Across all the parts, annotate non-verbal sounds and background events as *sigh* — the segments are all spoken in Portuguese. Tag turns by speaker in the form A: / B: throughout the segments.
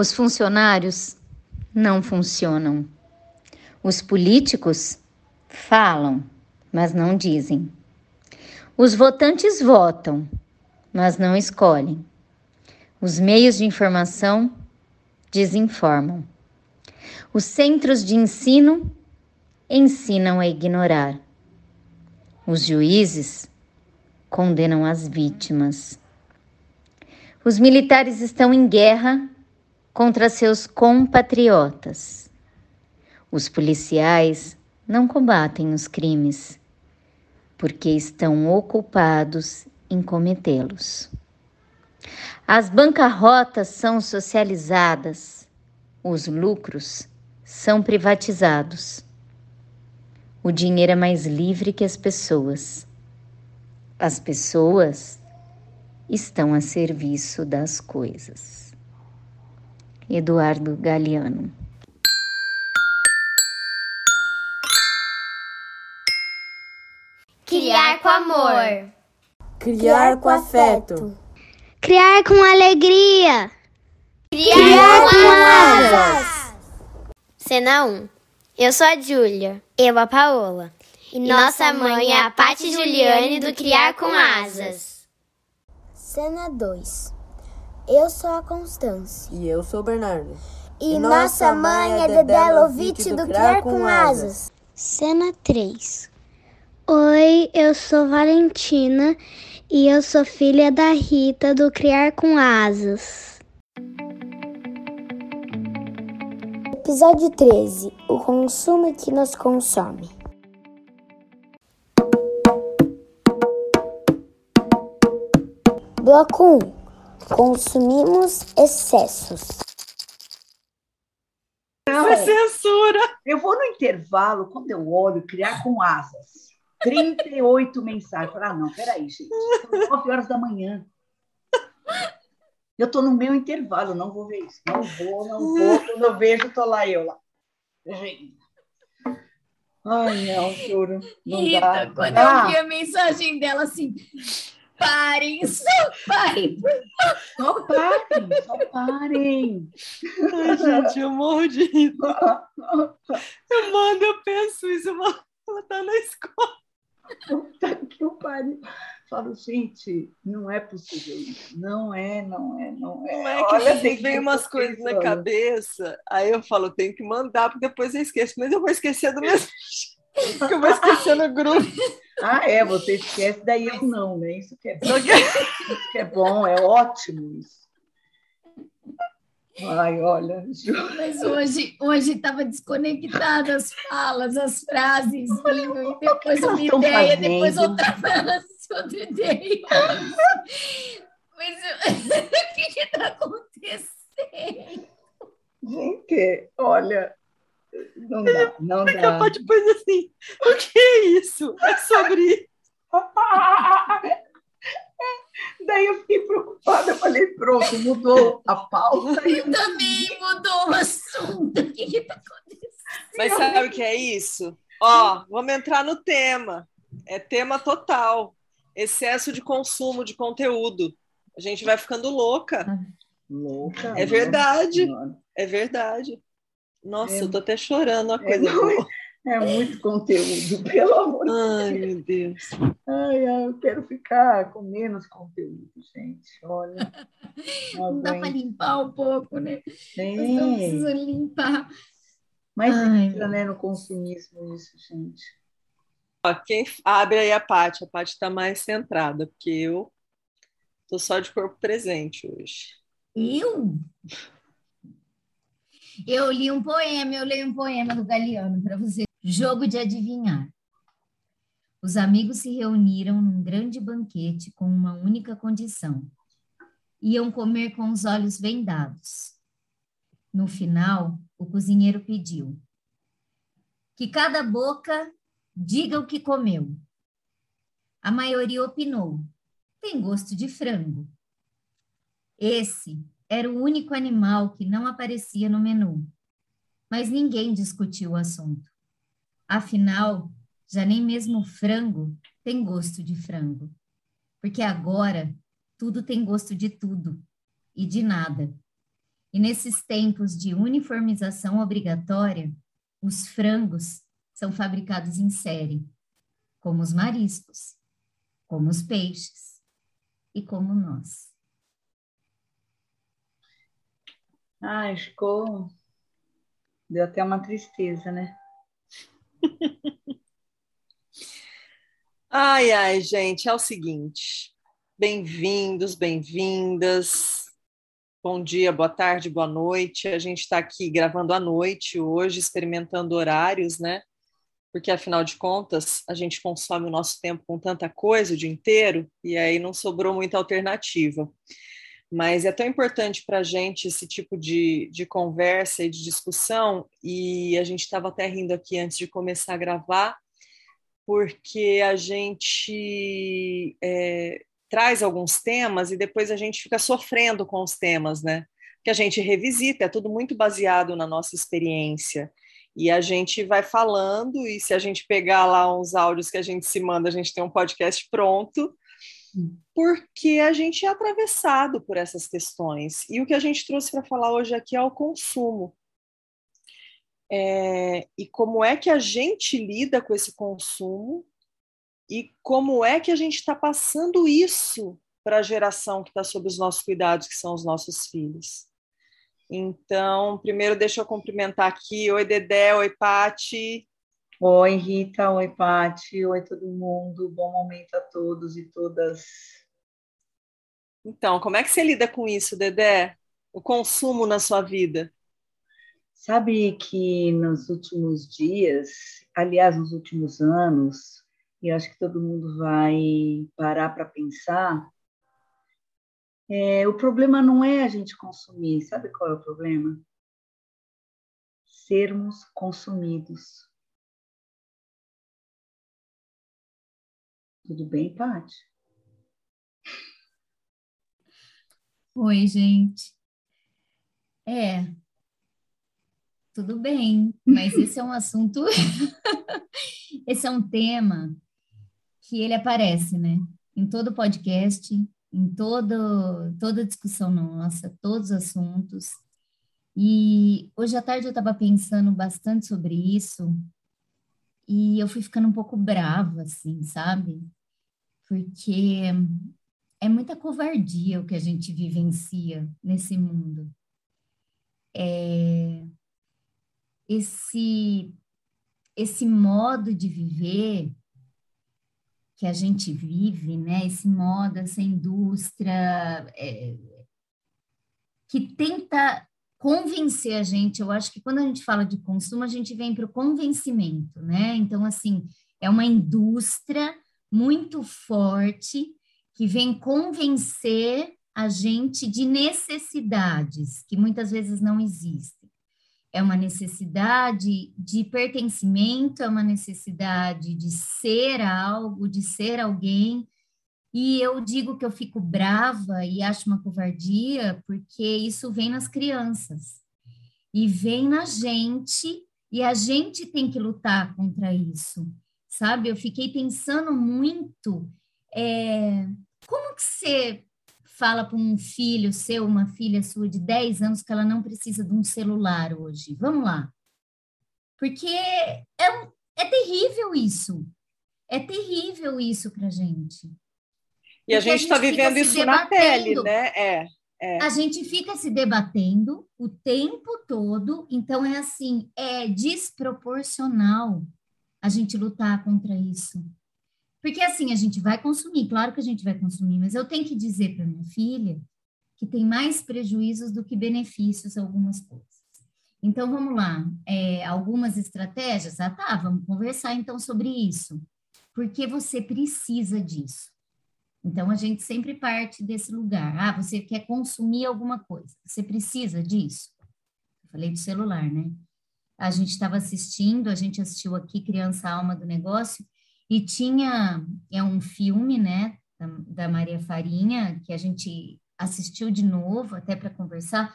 A: Os funcionários não funcionam. Os políticos falam, mas não dizem. Os votantes votam, mas não escolhem. Os meios de informação desinformam. Os centros de ensino ensinam a ignorar. Os juízes condenam as vítimas. Os militares estão em guerra contra seus compatriotas. Os policiais não combatem os crimes porque estão ocupados em cometê-los. As bancarrotas são socializadas, os lucros são privatizados. O dinheiro é mais livre que as pessoas. As pessoas estão a serviço das coisas. Eduardo Galeano
B: Criar com amor.
C: Criar com afeto.
D: Criar com alegria.
B: Criar, Criar com asas. Cena 1. Eu sou a Júlia. Eu a Paola. E, e nossa mãe é a Pati Juliane do Criar com Asas.
E: Cena 2. Eu sou a Constância.
C: E eu sou o Bernardo.
E: E, e nossa mãe é Dedé Lovitch do Criar com Asas.
D: Cena 3. Oi, eu sou Valentina e eu sou filha da Rita do Criar com Asas.
E: Episódio 13: O consumo que nos consome. Bloco 1: Consumimos excessos.
F: Não é censura. Eu vou no intervalo, quando eu olho, criar com asas. 38 mensagens. Ah, não, peraí, gente. São 9 horas da manhã. Eu estou no meu intervalo, não vou ver isso. Não vou, não vou. Quando eu vejo, estou lá eu lá. Gente. Ai, não, juro. Não
G: Rita,
F: dá.
G: quando ah. eu vi a mensagem dela assim, parem, só parem.
F: Só parem, só parem.
C: Ai, gente, eu morro de rir. Eu mando, eu penso isso, ela tá na escola.
F: Puta que o pariu. Falo, gente, não é possível isso. Não é, não é, não é.
C: Não é que Olha, vem umas coisas na cabeça, aí eu falo, tenho que mandar, porque depois eu esqueço, mas eu vou esquecer do mesmo *laughs* porque eu vou esquecer no grupo.
F: Ah, é, você esquece, daí eu não, né? Isso que é bom, isso que é, bom é ótimo isso. Ai, olha.
G: Mas hoje hoje estava desconectada as falas, as frases, e depois uma ideia, fazendo? depois outra frase, *laughs* outra ideia. Mas *laughs* o que está acontecendo?
F: Gente, olha, não dá, não dá.
C: Capaz depois assim, o que é isso? É sobre isso. *laughs*
F: Daí eu fiquei preocupada, eu falei, pronto, mudou a pauta.
G: E eu *laughs* também mudou o assunto. O que está acontecendo?
C: Mas sabe o que é isso? Ó, vamos entrar no tema. É tema total. Excesso de consumo de conteúdo. A gente vai ficando louca.
F: Louca.
C: É verdade. É verdade. Nossa, é. eu tô até chorando a coisa. É, boa.
F: É muito conteúdo, *laughs* pelo amor de
C: Deus. Ai, meu Deus.
F: Ai, eu quero ficar com menos conteúdo, gente. Olha. *laughs*
G: Não, não dá para limpar um pouco, né?
F: Sim.
G: Não precisa limpar.
F: Mas ai, entra né, no consumismo isso, gente.
C: Ó, quem abre aí a parte, a parte está mais centrada, porque eu tô só de corpo presente hoje.
G: Eu? Eu li um poema, eu leio um poema do Galeano para você. Jogo de adivinhar. Os amigos se reuniram num grande banquete com uma única condição: iam comer com os olhos vendados. No final, o cozinheiro pediu que cada boca diga o que comeu. A maioria opinou: tem gosto de frango. Esse era o único animal que não aparecia no menu. Mas ninguém discutiu o assunto. Afinal, já nem mesmo frango tem gosto de frango. Porque agora tudo tem gosto de tudo e de nada. E nesses tempos de uniformização obrigatória, os frangos são fabricados em série, como os mariscos, como os peixes e como nós.
F: Ai, ficou. Deu até uma tristeza, né? *laughs*
C: ai, ai, gente, é o seguinte. Bem-vindos, bem-vindas. Bom dia, boa tarde, boa noite. A gente está aqui gravando à noite hoje, experimentando horários, né? Porque afinal de contas, a gente consome o nosso tempo com tanta coisa o dia inteiro e aí não sobrou muita alternativa. Mas é tão importante para a gente esse tipo de, de conversa e de discussão, e a gente estava até rindo aqui antes de começar a gravar, porque a gente é, traz alguns temas e depois a gente fica sofrendo com os temas, né? Que a gente revisita, é tudo muito baseado na nossa experiência. E a gente vai falando, e se a gente pegar lá uns áudios que a gente se manda, a gente tem um podcast pronto, porque a gente é atravessado por essas questões. E o que a gente trouxe para falar hoje aqui é o consumo. É, e como é que a gente lida com esse consumo e como é que a gente está passando isso para a geração que está sob os nossos cuidados, que são os nossos filhos. Então, primeiro deixa eu cumprimentar aqui. Oi, Dedé, oi, Pati.
F: Oi, Rita, oi, Pati, oi, todo mundo. Bom momento a todos e todas.
C: Então, como é que você lida com isso, Dedé? O consumo na sua vida?
F: Sabe que nos últimos dias, aliás, nos últimos anos, e acho que todo mundo vai parar para pensar. É, o problema não é a gente consumir, sabe qual é o problema? Sermos consumidos. Tudo bem, Paty?
G: Oi, gente. É, tudo bem, mas esse é um assunto, *laughs* esse é um tema que ele aparece, né? Em todo podcast, em todo, toda discussão nossa, todos os assuntos. E hoje à tarde eu estava pensando bastante sobre isso e eu fui ficando um pouco brava, assim, sabe? Porque é muita covardia o que a gente vivencia nesse mundo. É... Esse, esse modo de viver que a gente vive, né? Esse modo, essa indústria é, que tenta convencer a gente. Eu acho que quando a gente fala de consumo, a gente vem para o convencimento, né? Então, assim, é uma indústria muito forte que vem convencer a gente de necessidades que muitas vezes não existem. É uma necessidade de pertencimento, é uma necessidade de ser algo, de ser alguém. E eu digo que eu fico brava e acho uma covardia, porque isso vem nas crianças. E vem na gente, e a gente tem que lutar contra isso, sabe? Eu fiquei pensando muito é, como que você fala para um filho seu, uma filha sua de 10 anos que ela não precisa de um celular hoje? Vamos lá. Porque é, é terrível isso. É terrível isso para gente.
C: E a gente está vivendo isso debatendo. na pele, né? É,
G: é. A gente fica se debatendo o tempo todo, então é assim, é desproporcional a gente lutar contra isso. Porque assim, a gente vai consumir, claro que a gente vai consumir, mas eu tenho que dizer para minha filha que tem mais prejuízos do que benefícios algumas coisas. Então, vamos lá, é, algumas estratégias? Ah, tá, vamos conversar então sobre isso. Porque você precisa disso. Então, a gente sempre parte desse lugar. Ah, você quer consumir alguma coisa, você precisa disso. Falei do celular, né? A gente estava assistindo, a gente assistiu aqui Criança Alma do Negócio, e tinha, é um filme, né, da, da Maria Farinha, que a gente assistiu de novo, até para conversar,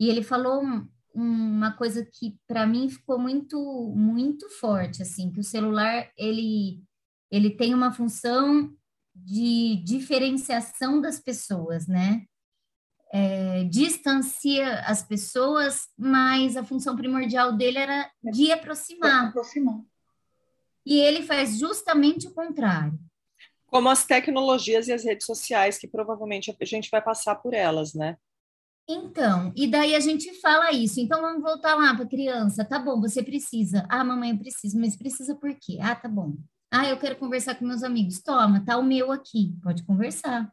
G: e ele falou um, uma coisa que para mim ficou muito, muito forte, assim, que o celular, ele, ele tem uma função de diferenciação das pessoas, né? É, distancia as pessoas, mas a função primordial dele era de aproximar.
F: aproximar.
G: E ele faz justamente o contrário.
C: Como as tecnologias e as redes sociais, que provavelmente a gente vai passar por elas, né?
G: Então, e daí a gente fala isso. Então vamos voltar lá para a criança. Tá bom, você precisa. Ah, mamãe, eu preciso, mas precisa por quê? Ah, tá bom. Ah, eu quero conversar com meus amigos. Toma, tá o meu aqui. Pode conversar.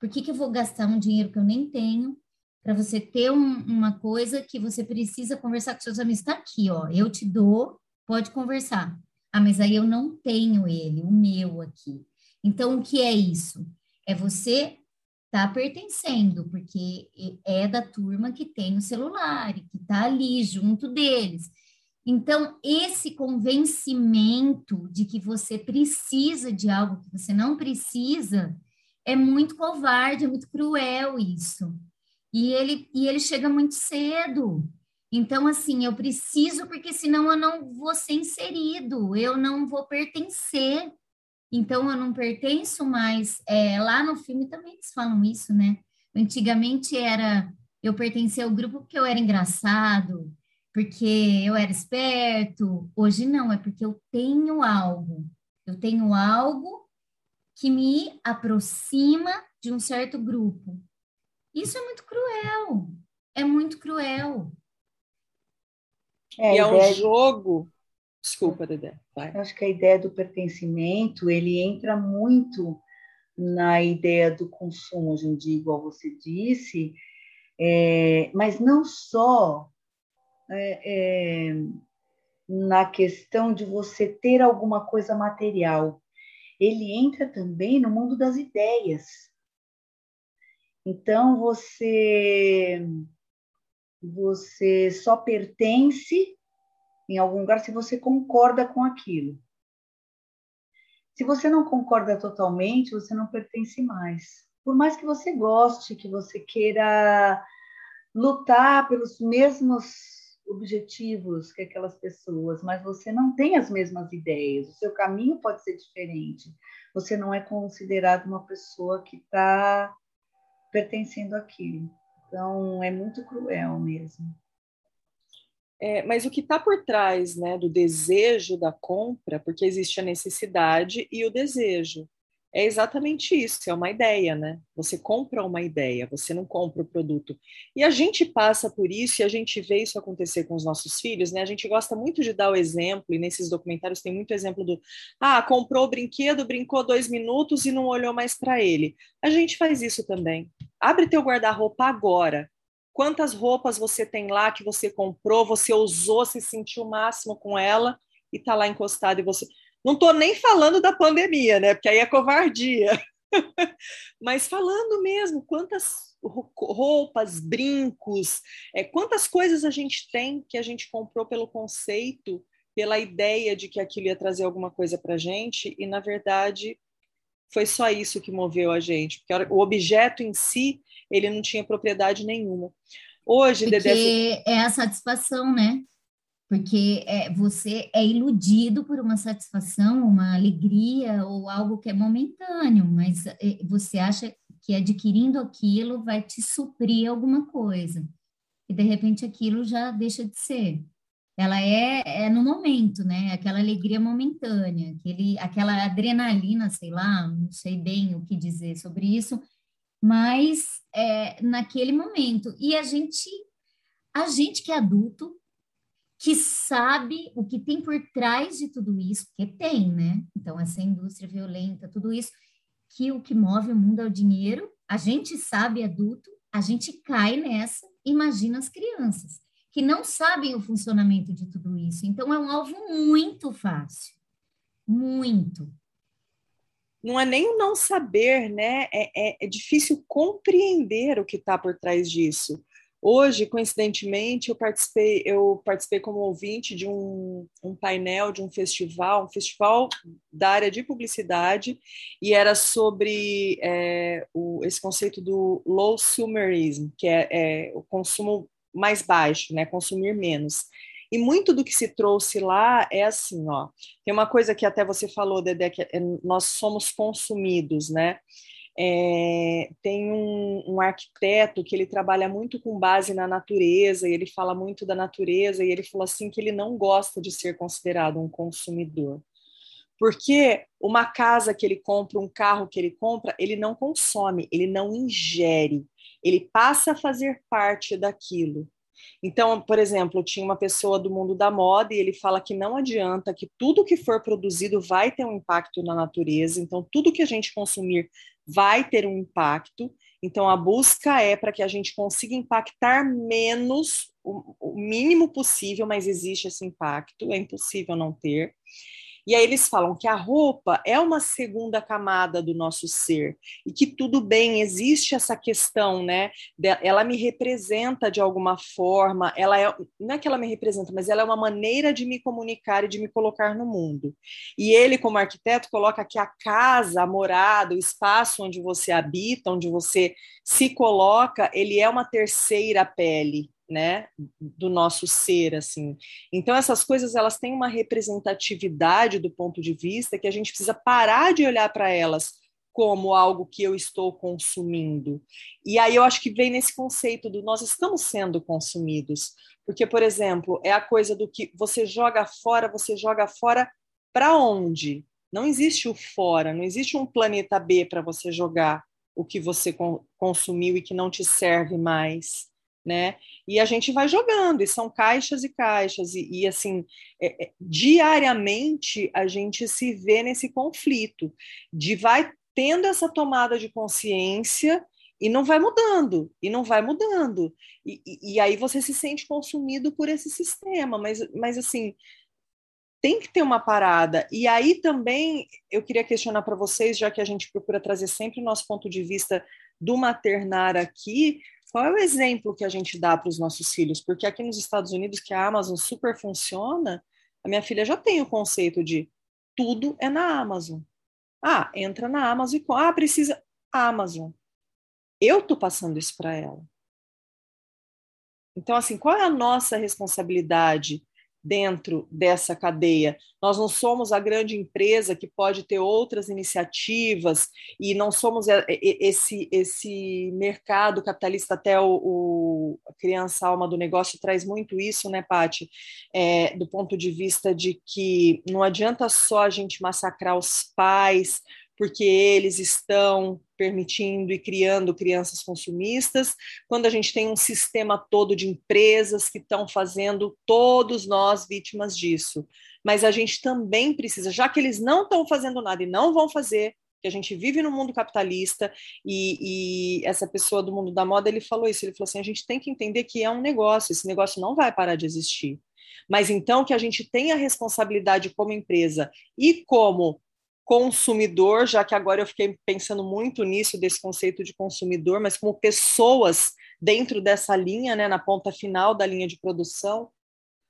G: Por que, que eu vou gastar um dinheiro que eu nem tenho para você ter um, uma coisa que você precisa conversar com seus amigos? Está aqui, ó. Eu te dou, pode conversar. Ah, mas aí eu não tenho ele, o meu aqui. Então, o que é isso? É você tá pertencendo, porque é da turma que tem o celular, que está ali junto deles. Então, esse convencimento de que você precisa de algo que você não precisa é muito covarde, é muito cruel isso. E ele, e ele chega muito cedo. Então, assim, eu preciso, porque senão eu não vou ser inserido, eu não vou pertencer. Então, eu não pertenço mais. É, lá no filme também eles falam isso, né? Antigamente era eu pertencia ao grupo porque eu era engraçado, porque eu era esperto. Hoje não, é porque eu tenho algo. Eu tenho algo que me aproxima de um certo grupo. Isso é muito cruel. É muito cruel.
C: É, e é um jogo Desculpa, Dedé. Vai.
F: Acho que a ideia do pertencimento ele entra muito na ideia do consumo hoje em dia, igual você disse, é, mas não só é, é, na questão de você ter alguma coisa material. Ele entra também no mundo das ideias. Então você você só pertence em algum lugar se você concorda com aquilo. Se você não concorda totalmente, você não pertence mais. Por mais que você goste, que você queira lutar pelos mesmos objetivos que aquelas pessoas, mas você não tem as mesmas ideias, o seu caminho pode ser diferente. Você não é considerado uma pessoa que está pertencendo àquilo. Então, é muito cruel mesmo.
C: É, mas o que está por trás né, do desejo da compra, porque existe a necessidade e o desejo, é exatamente isso, é uma ideia, né? Você compra uma ideia, você não compra o produto. E a gente passa por isso e a gente vê isso acontecer com os nossos filhos, né? A gente gosta muito de dar o exemplo, e nesses documentários tem muito exemplo do ah, comprou o brinquedo, brincou dois minutos e não olhou mais para ele. A gente faz isso também. Abre teu guarda-roupa agora quantas roupas você tem lá que você comprou, você usou, se sentiu o máximo com ela e está lá encostado e você. Não estou nem falando da pandemia, né? Porque aí é covardia. *laughs* Mas falando mesmo, quantas roupas, brincos, é, quantas coisas a gente tem que a gente comprou pelo conceito, pela ideia de que aquilo ia trazer alguma coisa para a gente, e na verdade foi só isso que moveu a gente, porque o objeto em si ele não tinha propriedade nenhuma. Hoje,
G: Porque Dedé... é a satisfação, né? Porque é, você é iludido por uma satisfação, uma alegria ou algo que é momentâneo, mas é, você acha que adquirindo aquilo vai te suprir alguma coisa. E de repente aquilo já deixa de ser. Ela é, é no momento, né? Aquela alegria momentânea, aquele, aquela adrenalina, sei lá, não sei bem o que dizer sobre isso, mas é, naquele momento. E a gente, a gente que é adulto, que sabe o que tem por trás de tudo isso, porque tem, né? Então, essa indústria violenta, tudo isso, que o que move o mundo é o dinheiro, a gente sabe, adulto, a gente cai nessa, imagina as crianças, que não sabem o funcionamento de tudo isso. Então, é um alvo muito fácil, muito
C: não é nem o não saber, né? É, é, é difícil compreender o que está por trás disso. Hoje, coincidentemente, eu participei, eu participei como ouvinte de um, um, painel de um festival, um festival da área de publicidade, e era sobre é, o, esse conceito do low sumerism, que é, é, o consumo mais baixo, né, consumir menos. E muito do que se trouxe lá é assim, ó. Tem uma coisa que até você falou, Dedé, que é, nós somos consumidos, né? É, tem um, um, arquiteto que ele trabalha muito com base na natureza, e ele fala muito da natureza, e ele falou assim que ele não gosta de ser considerado um consumidor. Porque uma casa que ele compra, um carro que ele compra, ele não consome, ele não ingere, ele passa a fazer parte daquilo. Então, por exemplo, tinha uma pessoa do mundo da moda e ele fala que não adianta, que tudo que for produzido vai ter um impacto na natureza, então tudo que a gente consumir vai ter um impacto. Então, a busca é para que a gente consiga impactar menos, o, o mínimo possível, mas existe esse impacto, é impossível não ter. E aí eles falam que a roupa é uma segunda camada do nosso ser e que tudo bem, existe essa questão, né? Ela me representa de alguma forma, ela é, não é que ela me representa, mas ela é uma maneira de me comunicar e de me colocar no mundo. E ele, como arquiteto, coloca que a casa, a morada, o espaço onde você habita, onde você se coloca, ele é uma terceira pele, né, do nosso ser, assim. Então essas coisas elas têm uma representatividade do ponto de vista que a gente precisa parar de olhar para elas como algo que eu estou consumindo. E aí eu acho que vem nesse conceito do nós estamos sendo consumidos, porque por exemplo, é a coisa do que você joga fora, você joga fora para onde? Não existe o fora, não existe um planeta B para você jogar o que você consumiu e que não te serve mais né? E a gente vai jogando, e são caixas e caixas, e, e assim, é, é, diariamente a gente se vê nesse conflito, de vai tendo essa tomada de consciência e não vai mudando, e não vai mudando. E, e, e aí você se sente consumido por esse sistema, mas, mas assim, tem que ter uma parada. E aí também eu queria questionar para vocês, já que a gente procura trazer sempre o nosso ponto de vista do maternar aqui, qual é o exemplo que a gente dá para os nossos filhos? Porque aqui nos Estados Unidos, que a Amazon super funciona, a minha filha já tem o conceito de tudo é na Amazon. Ah, entra na Amazon e ah, precisa Amazon. Eu tô passando isso para ela. Então, assim, qual é a nossa responsabilidade dentro dessa cadeia. Nós não somos a grande empresa que pode ter outras iniciativas e não somos esse, esse mercado capitalista, até o, o a criança alma do negócio traz muito isso, né, Pati? É, do ponto de vista de que não adianta só a gente massacrar os pais, porque eles estão permitindo e criando crianças consumistas, quando a gente tem um sistema todo de empresas que estão fazendo todos nós vítimas disso. Mas a gente também precisa, já que eles não estão fazendo nada e não vão fazer, que a gente vive no mundo capitalista e, e, essa pessoa do mundo da moda ele falou isso ele falou assim a gente tem que entender que é um negócio esse negócio não vai parar de existir mas então que a gente tenha a responsabilidade como empresa e como consumidor, já que agora eu fiquei pensando muito nisso, desse conceito de consumidor, mas como pessoas dentro dessa linha, né, na ponta final da linha de produção,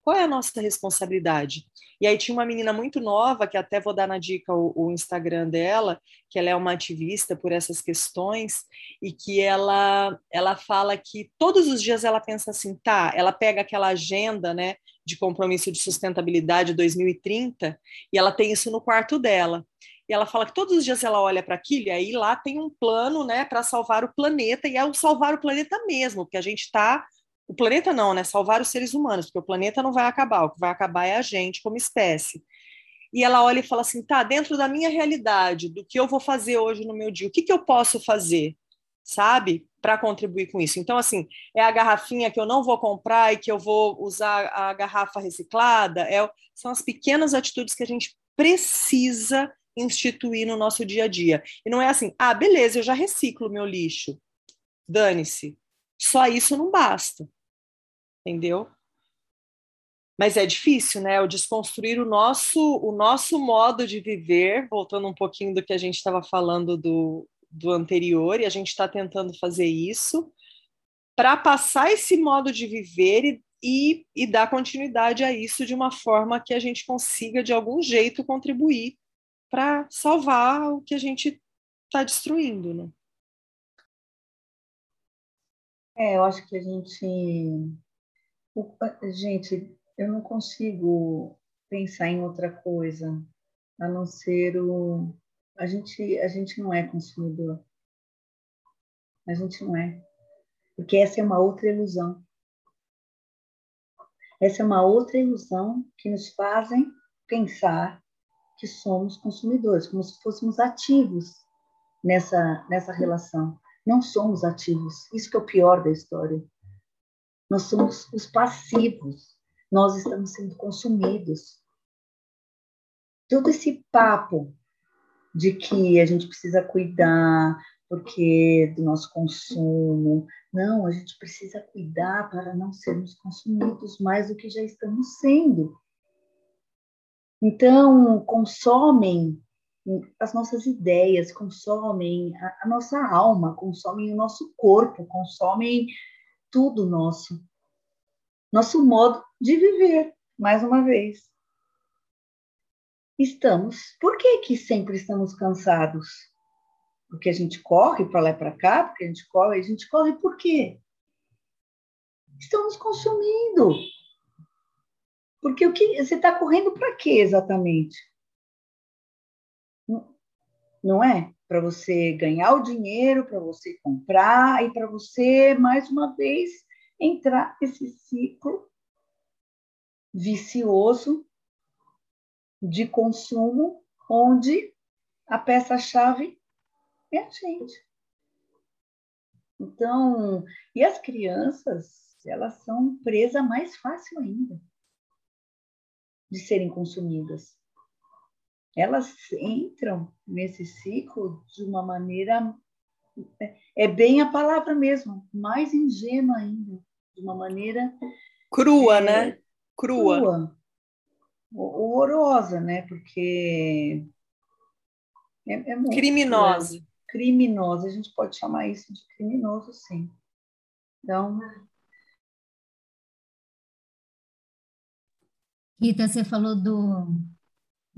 C: qual é a nossa responsabilidade? E aí tinha uma menina muito nova, que até vou dar na dica o, o, Instagram dela, que ela é uma ativista por essas questões, e que ela, ela fala que todos os dias ela pensa assim, tá, ela pega aquela agenda, né, de compromisso de sustentabilidade 2030, e ela tem isso no quarto dela. E ela fala que todos os dias ela olha para aquilo e aí lá tem um plano, né, para salvar o planeta, e é o salvar o planeta mesmo, porque a gente está o planeta não, né? Salvar os seres humanos, porque o planeta não vai acabar, o que vai acabar é a gente como espécie. E ela olha e fala assim: tá, dentro da minha realidade, do que eu vou fazer hoje no meu dia, o que, que eu posso fazer, sabe, para contribuir com isso? Então, assim, é a garrafinha que eu não vou comprar e que eu vou usar a garrafa reciclada, é, são as pequenas atitudes que a gente precisa instituir no nosso dia a dia. E não é assim, ah, beleza, eu já reciclo meu lixo. Dane-se. Só isso não basta entendeu? Mas é difícil, né? O desconstruir o nosso, o nosso modo de viver, voltando um pouquinho do que a gente estava falando do, do anterior, e a gente está tentando fazer isso para passar esse modo de viver e, e, e, dar continuidade a isso de uma forma que a gente consiga, de algum jeito, contribuir para salvar o que a gente está destruindo. Né?
F: É, eu acho que a gente Gente, eu não consigo pensar em outra coisa a não ser o. A gente, a gente não é consumidor. A gente não é. Porque essa é uma outra ilusão. Essa é uma outra ilusão que nos fazem pensar que somos consumidores, como se fôssemos ativos nessa, nessa relação. Não somos ativos. Isso que é o pior da história. Nós somos os passivos. Nós estamos sendo consumidos. Todo esse papo de que a gente precisa cuidar porque do nosso consumo. Não, a gente precisa cuidar para não sermos consumidos mais do que já estamos sendo. Então, consomem as nossas ideias, consomem a, a nossa alma, consomem o nosso corpo, consomem tudo nosso. Nosso modo de viver, mais uma vez. Estamos. Por que, que sempre estamos cansados? Porque a gente corre para lá e para cá, porque a gente corre, a gente corre por quê? Estamos consumindo. Porque o que você está correndo para quê exatamente? Não é? Para você ganhar o dinheiro, para você comprar e para você, mais uma vez, entrar nesse ciclo vicioso de consumo, onde a peça-chave é a gente. Então, e as crianças, elas são presa mais fácil ainda de serem consumidas. Elas entram nesse ciclo de uma maneira é bem a palavra mesmo, mais ingênua ainda, de uma maneira
C: crua, é, né? Crua. crua.
F: Horrorosa, né? Porque
C: é, é muito criminosa.
F: Criminosa, a gente pode chamar isso de criminoso, sim. Então,
G: Rita, você falou do,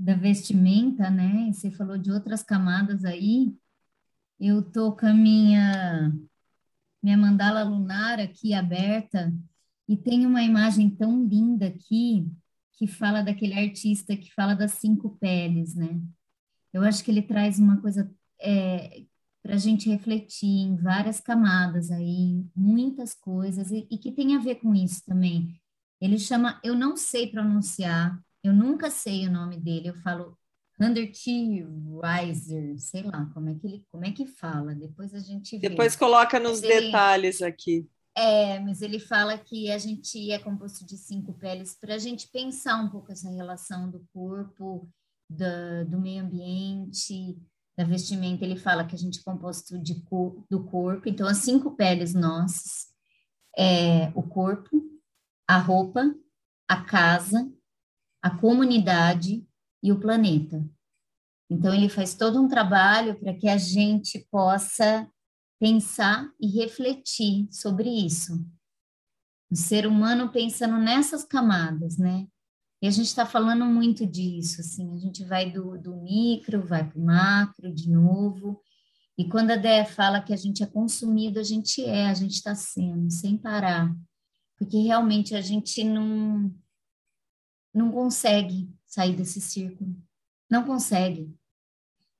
G: da vestimenta, né? Você falou de outras camadas aí. Eu tô com a minha, minha mandala lunar aqui aberta e tem uma imagem tão linda aqui que fala daquele artista que fala das cinco peles, né? Eu acho que ele traz uma coisa é, para a gente refletir em várias camadas aí, muitas coisas, e, e que tem a ver com isso também ele chama, eu não sei pronunciar, eu nunca sei o nome dele, eu falo Hunter T. Riser, sei lá como é que ele, como é que fala, depois a gente
C: vê. Depois coloca nos mas detalhes ele, aqui.
G: É, mas ele fala que a gente é composto de cinco peles para a gente pensar um pouco essa relação do corpo, do, do meio ambiente, da vestimenta. Ele fala que a gente é composto de, do corpo, então as cinco peles nossas é o corpo, a roupa, a casa, a comunidade e o planeta. Então, ele faz todo um trabalho para que a gente possa pensar e refletir sobre isso. O ser humano pensando nessas camadas, né? E a gente está falando muito disso, assim, a gente vai do, do micro, vai para o macro de novo, e quando a Déia fala que a gente é consumido, a gente é, a gente está sendo, sem parar porque realmente a gente não não consegue sair desse círculo, não consegue.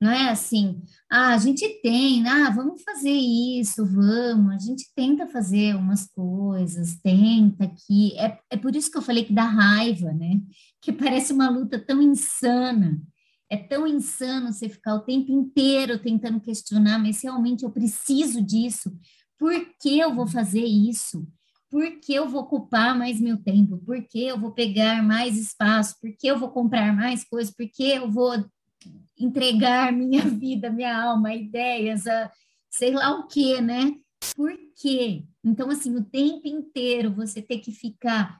G: Não é assim, ah, a gente tem, ah, vamos fazer isso, vamos, a gente tenta fazer umas coisas, tenta aqui. É, é por isso que eu falei que dá raiva, né? Que *laughs* parece uma luta tão insana. É tão insano você ficar o tempo inteiro tentando questionar, mas realmente eu preciso disso. Por que eu vou fazer isso? Por que eu vou ocupar mais meu tempo? Por que eu vou pegar mais espaço? Por que eu vou comprar mais coisas? Por que eu vou entregar *laughs* minha vida, minha alma, ideias, a sei lá o que, né? Por quê? Então, assim, o tempo inteiro você ter que ficar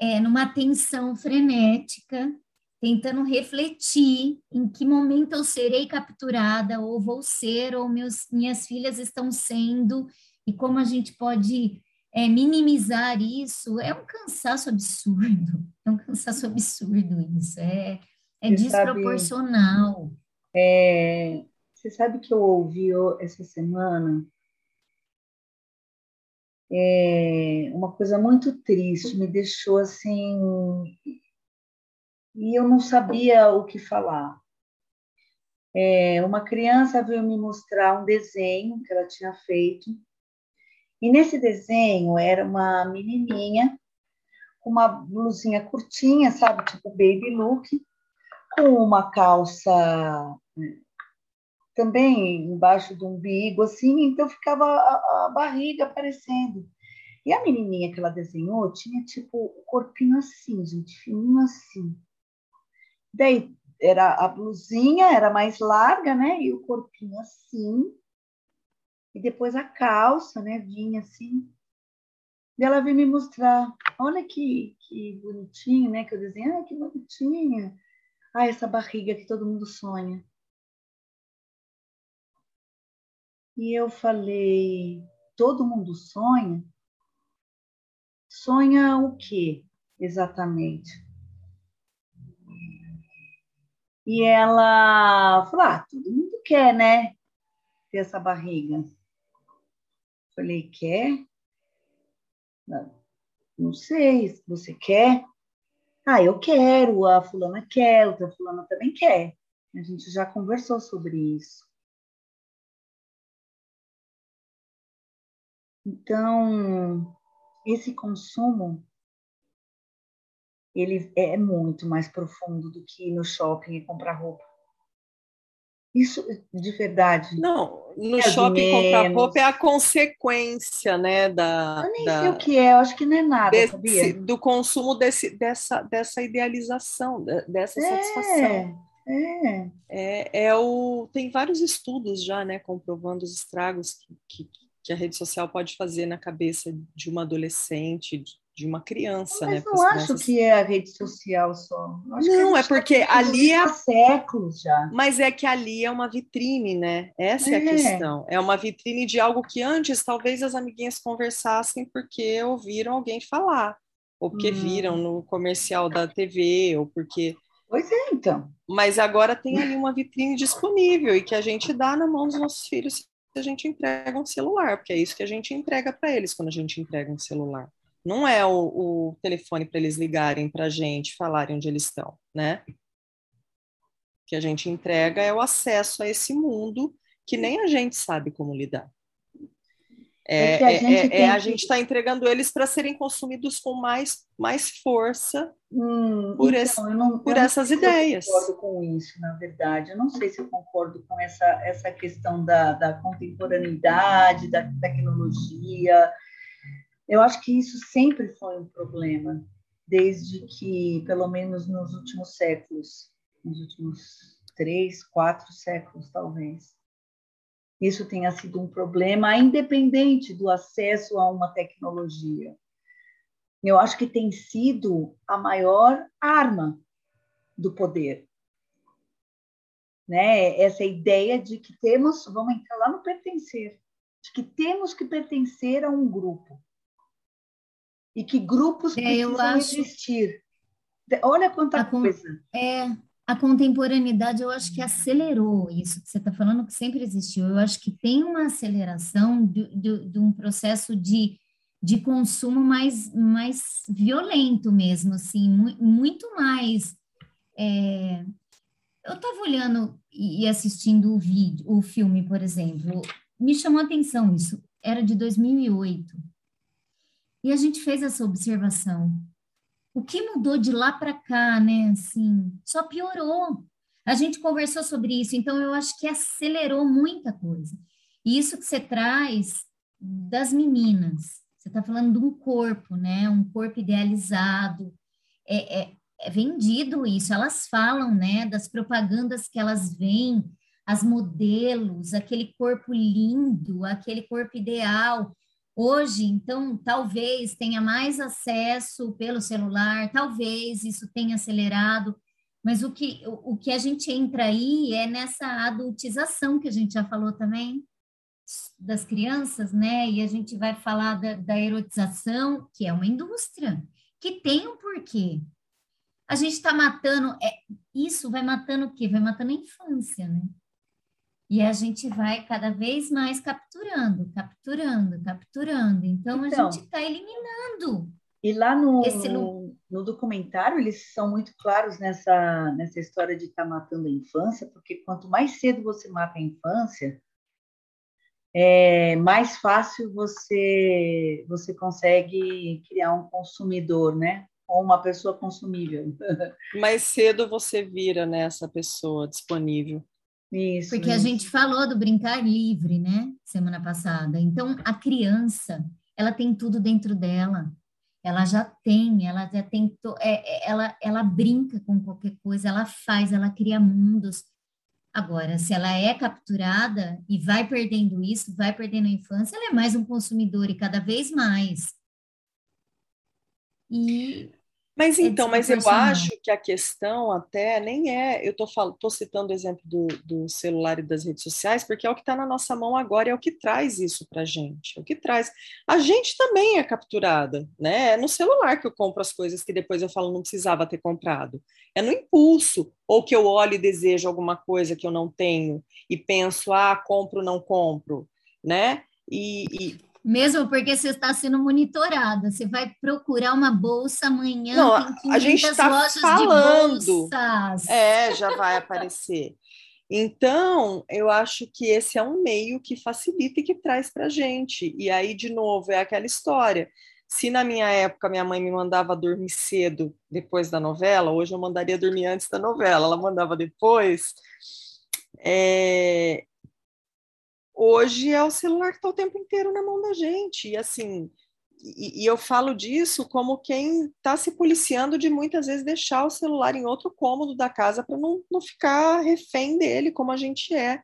G: é, numa tensão frenética, tentando refletir em que momento eu serei capturada, ou vou ser, ou meus, minhas filhas estão sendo, e como a gente pode é, minimizar isso é um cansaço absurdo. É um cansaço absurdo isso. É, é desproporcional.
F: Sabe, é, você sabe que eu ouvi essa semana é, uma coisa muito triste, me deixou assim. E eu não sabia o que falar. É, uma criança veio me mostrar um desenho que ela tinha feito E nesse desenho era uma menininha com uma blusinha curtinha, sabe, tipo baby look, com uma calça né, também embaixo do umbigo, assim, então ficava a, a barriga aparecendo. E a menininha que ela desenhou tinha tipo o corpinho assim, gente, fininho assim. Daí era a blusinha, era mais larga, né? E o corpinho assim. E depois a calça, né? Vinha assim. E ela veio me mostrar. Olha que, que bonitinho, né? Que eu desenhei. Ah, que bonitinha. Ah, essa barriga que todo mundo sonha. E eu falei, todo mundo sonha? Sonha o quê, exatamente? E ela falou, ah, todo mundo quer, né? Ter essa barriga. Falei, quer? Não, não sei, se você quer? Ah, eu quero, a fulana quer, outra fulana também quer. A gente já conversou sobre isso. Então, esse consumo ele é muito mais profundo do que ir no shopping e comprar roupa. Isso de verdade.
C: Não, no é shopping comprar roupa é a consequência, né, da.
F: Eu nem
C: da,
F: sei o que é, eu acho que não é nada,
C: desse,
F: sabia?
C: Do consumo desse, dessa, dessa idealização, dessa é, satisfação.
F: É.
C: é. É, o, tem vários estudos já, né, comprovando os estragos que, que, que a rede social pode fazer na cabeça de uma adolescente, de uma criança,
F: Mas
C: né?
F: não acho que é a rede social só.
C: não, é porque ali é
F: há séculos já.
C: Mas é que ali é uma vitrine, né? Essa é, é a questão. É uma vitrine de algo que antes talvez as amiguinhas conversassem porque ouviram alguém falar, ou porque hum. viram no comercial da TV, ou porque
F: Pois é, então.
C: Mas agora tem ali uma vitrine disponível e que a gente dá na mão dos nossos filhos a gente entrega um celular, porque é isso que a gente entrega para eles quando a gente entrega um celular. Não é o, o telefone para eles ligarem para a gente, falarem onde eles estão, né? O que a gente entrega é o acesso a esse mundo que nem a gente sabe como lidar. É, é, a gente é, é, a gente está entregando eles para serem consumidos com mais, mais força
F: hum,
C: por, então, esse, não, por essas ideias.
F: Eu concordo com isso, na verdade. Eu não sei se eu concordo com essa, essa questão da, da contemporaneidade, da tecnologia. Eu acho que isso sempre foi um problema, desde que, pelo menos nos últimos séculos, nos últimos três, quatro séculos, talvez isso tenha sido um problema, independente do acesso a uma tecnologia. Eu acho que tem sido a maior arma do poder. Né? Essa ideia de que temos, vamos entrar lá no pertencer, de que temos que pertencer a um grupo. E que grupos é, precisam acho... existir. Olha quanta coisa.
G: É, a contemporaneidade eu acho que acelerou isso que você está falando, que sempre existiu. Eu acho que tem uma aceleração de, de, de um processo de, de consumo mais, mais violento mesmo, assim, muito mais. É... Eu estava olhando e assistindo o vídeo, o filme, por exemplo, me chamou a atenção isso. Era de 2008 e a gente fez essa observação o que mudou de lá para cá, né? Assim, só piorou. A gente conversou sobre isso, então eu acho que acelerou muita coisa. E isso que você traz das meninas, você está falando de um corpo, né? Um corpo idealizado. É, é, é vendido isso, elas falam, né? Das propagandas que elas veem, as modelos, aquele corpo lindo, aquele corpo ideal. Hoje, então, talvez tenha mais acesso pelo celular, talvez isso tenha acelerado, mas o que, o, o que a gente entra aí é nessa adultização que a gente já falou também das crianças, né? E a gente vai falar da, da erotização, que é uma indústria, que tem um porquê. A gente está matando, é, isso vai matando o quê? Vai matando a infância, né? E a gente vai cada vez mais capturando, capturando, capturando. Então, então a gente está eliminando.
F: E lá no, esse... no, no, documentário, eles são muito claros nessa, nessa história de estar tá matando a infância, porque quanto mais cedo você mata a infância, é mais fácil você você consegue criar um consumidor, né? Ou uma pessoa consumível. *laughs*
C: Mais cedo você vira nessa né, pessoa disponível.
G: Isso. Porque isso. a gente falou do brincar livre, né? Semana passada. Então, a criança, ela tem tudo dentro dela. Ela já tem, ela já tem, é, é, ela, ela brinca com qualquer coisa, ela faz, ela cria mundos. Agora, se ela é capturada e vai perdendo isso, vai perdendo a infância, ela é mais um consumidor e cada vez mais.
C: E mas é então, mas eu acho que a questão até nem é. Eu estou citando o exemplo do, do, celular e das redes sociais, porque é o que está na nossa mão agora, é o que traz isso para a gente. É o que traz. A gente também é capturada, né? É no celular que eu compro as coisas que depois eu falo não precisava ter comprado. É no impulso, ou que eu olho e desejo alguma coisa que eu não tenho e penso, ah, compro, não compro, né? E, e
G: mesmo porque você está sendo monitorada. Você vai procurar uma bolsa amanhã.
C: Não, a gente está falando. É, já vai aparecer. Então, eu acho que esse é um meio que facilita e que traz para a gente. E aí, de novo, é aquela história. Se na minha época minha mãe me mandava dormir cedo depois da novela, hoje eu mandaria dormir antes da novela, ela mandava depois. É, hoje é o celular que está o tempo inteiro na mão da gente. E assim, e, e eu falo disso como quem está se policiando de muitas vezes deixar o celular em outro cômodo da casa para não, não ficar refém dele, como a gente é.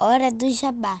D: Hora do jabá.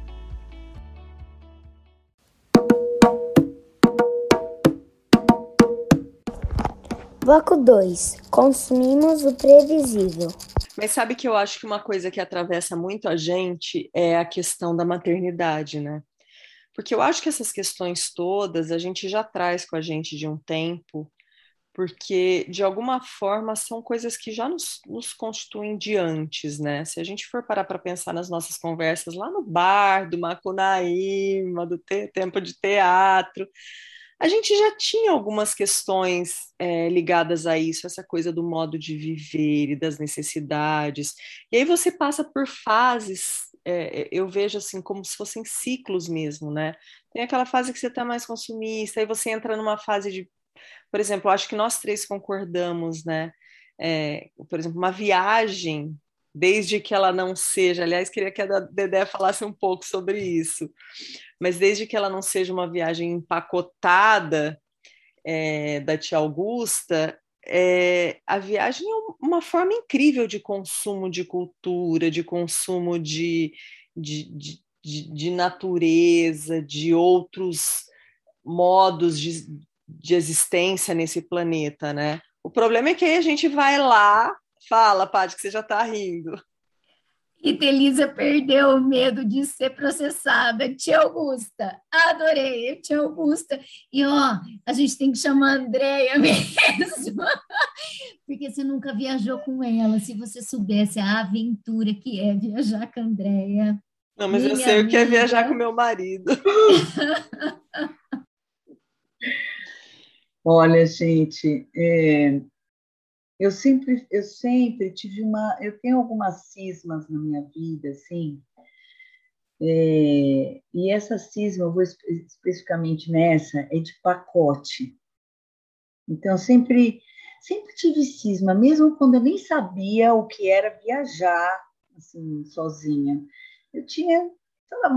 D: Bloco 2. Consumimos o previsível.
C: Mas sabe que eu acho que uma coisa que atravessa muito a gente é a questão da maternidade, né? Porque eu acho que essas questões todas a gente já traz com a gente de um tempo, porque de alguma forma são coisas que já nos, nos constituem de antes, né? Se a gente for parar para pensar nas nossas conversas lá no bar do Macunaíma, do te, tempo de teatro, a gente já tinha algumas questões é, ligadas a isso, essa coisa do modo de viver e das necessidades. E aí você passa por fases, é, eu vejo assim como se fossem ciclos mesmo, né? Tem aquela fase que você está mais consumista, aí você entra numa fase de, por exemplo, acho que nós três concordamos, né? É, por exemplo, uma viagem, desde que ela não seja, aliás, queria que a Dedé falasse um pouco sobre isso mas desde que ela não seja uma viagem empacotada é, da tia Augusta, é, a viagem é uma forma incrível de consumo de cultura, de consumo de, de, de, de, natureza, de outros modos de, de existência nesse planeta, né? O problema é que aí a gente vai lá, fala, Paty, que você já está rindo.
G: E Elisa perdeu o medo de ser processada. Tia Augusta, adorei, tia Augusta. E ó, a gente tem que chamar a Andréia *laughs* mesmo, porque você nunca viajou com ela. Se você soubesse a aventura que é viajar com a Andréia.
C: Não, mas eu sei amiga. o que é viajar com meu marido. *laughs*
F: Olha, gente, é, eu sempre, eu sempre tive uma, eu tenho algumas cismas na minha vida, assim, é, e essa cisma, eu vou especificamente nessa, é de pacote. Então, sempre, sempre tive cisma, mesmo quando eu nem sabia o que era viajar, assim, sozinha. Eu tinha,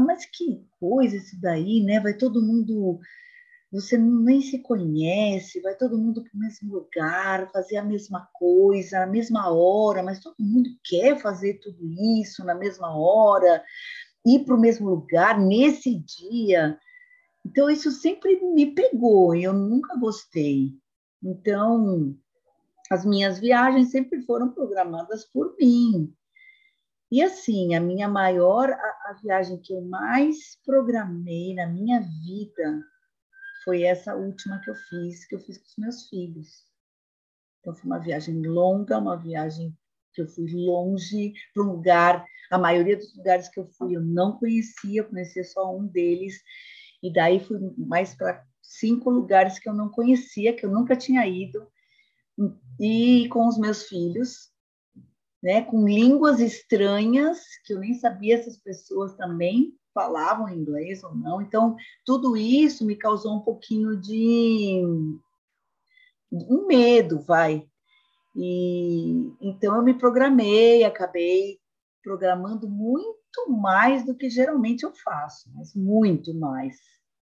F: mas que coisa isso daí, né? Vai todo mundo você nem se conhece, vai todo mundo para o mesmo lugar, fazer a mesma coisa, na mesma hora, mas todo mundo quer fazer tudo isso na mesma hora, ir para o mesmo lugar nesse dia. Então, isso sempre me pegou e eu nunca gostei. Então, as minhas viagens sempre foram programadas por mim. E assim, a minha maior, a, a viagem que eu mais programei na minha vida foi essa última que eu fiz, que eu fiz com os meus filhos. Então, foi uma viagem longa, uma viagem que eu fui longe para um lugar. A maioria dos lugares que eu fui eu não conhecia, conhecia só um deles. E daí fui mais para cinco lugares que eu não conhecia, que eu nunca tinha ido. E com os meus filhos, né, com línguas estranhas, que eu nem sabia se as pessoas também falavam inglês ou não. Então, tudo isso me causou um pouquinho de um medo, vai. E então eu me programei, acabei programando muito mais do que geralmente eu faço, mas muito mais,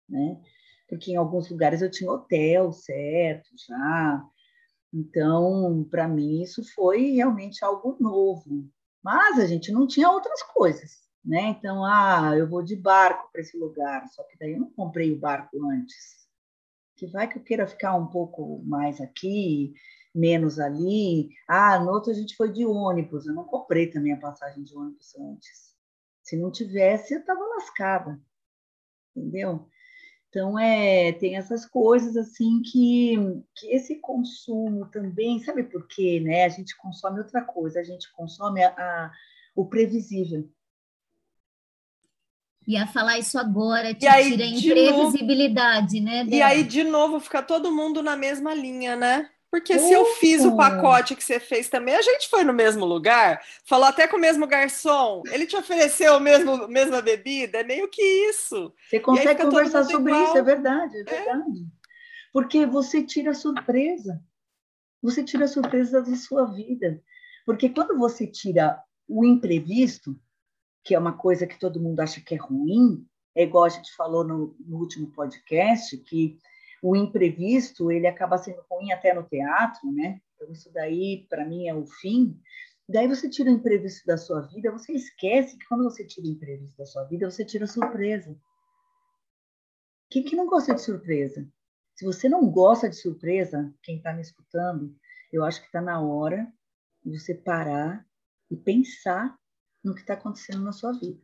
F: né? Porque em alguns lugares eu tinha hotel certo já. Então, para mim isso foi realmente algo novo. Mas a gente não tinha outras coisas né? Então, ah, eu vou de barco para esse lugar, só que daí eu não comprei o barco antes. Que vai que eu queira ficar um pouco mais aqui, menos ali. Ah, no outro a gente foi de ônibus, eu não comprei também a passagem de ônibus antes. Se não tivesse, eu estava lascada, entendeu? Então, é, tem essas coisas assim que, que esse consumo também, sabe por quê? Né? A gente consome outra coisa, a gente consome a, a o previsível.
G: Ia falar isso agora, te aí, tira a imprevisibilidade, novo, né?
C: E aí, de novo, fica todo mundo na mesma linha, né? Porque se eu fiz o pacote que você fez também, a gente foi no mesmo lugar, falou até com o mesmo garçom, ele te ofereceu a mesmo, mesma bebida, é meio que isso.
F: Você consegue conversar sobre igual. isso, é verdade, é, é verdade. É. Porque você tira a surpresa. Você tira a surpresa da sua vida. Porque quando você tira o imprevisto, que é uma coisa que todo mundo acha que é ruim, é igual a gente falou no, no último podcast, que o imprevisto ele acaba sendo ruim até no teatro, né? Então isso daí para mim é o fim. Daí você tira o imprevisto da sua vida, você esquece que quando você tira o imprevisto da sua vida, você tira a surpresa. Quem que não gosta de surpresa? Se você não gosta de surpresa, quem está me escutando, eu acho que está na hora de você parar e pensar no que está acontecendo na sua vida.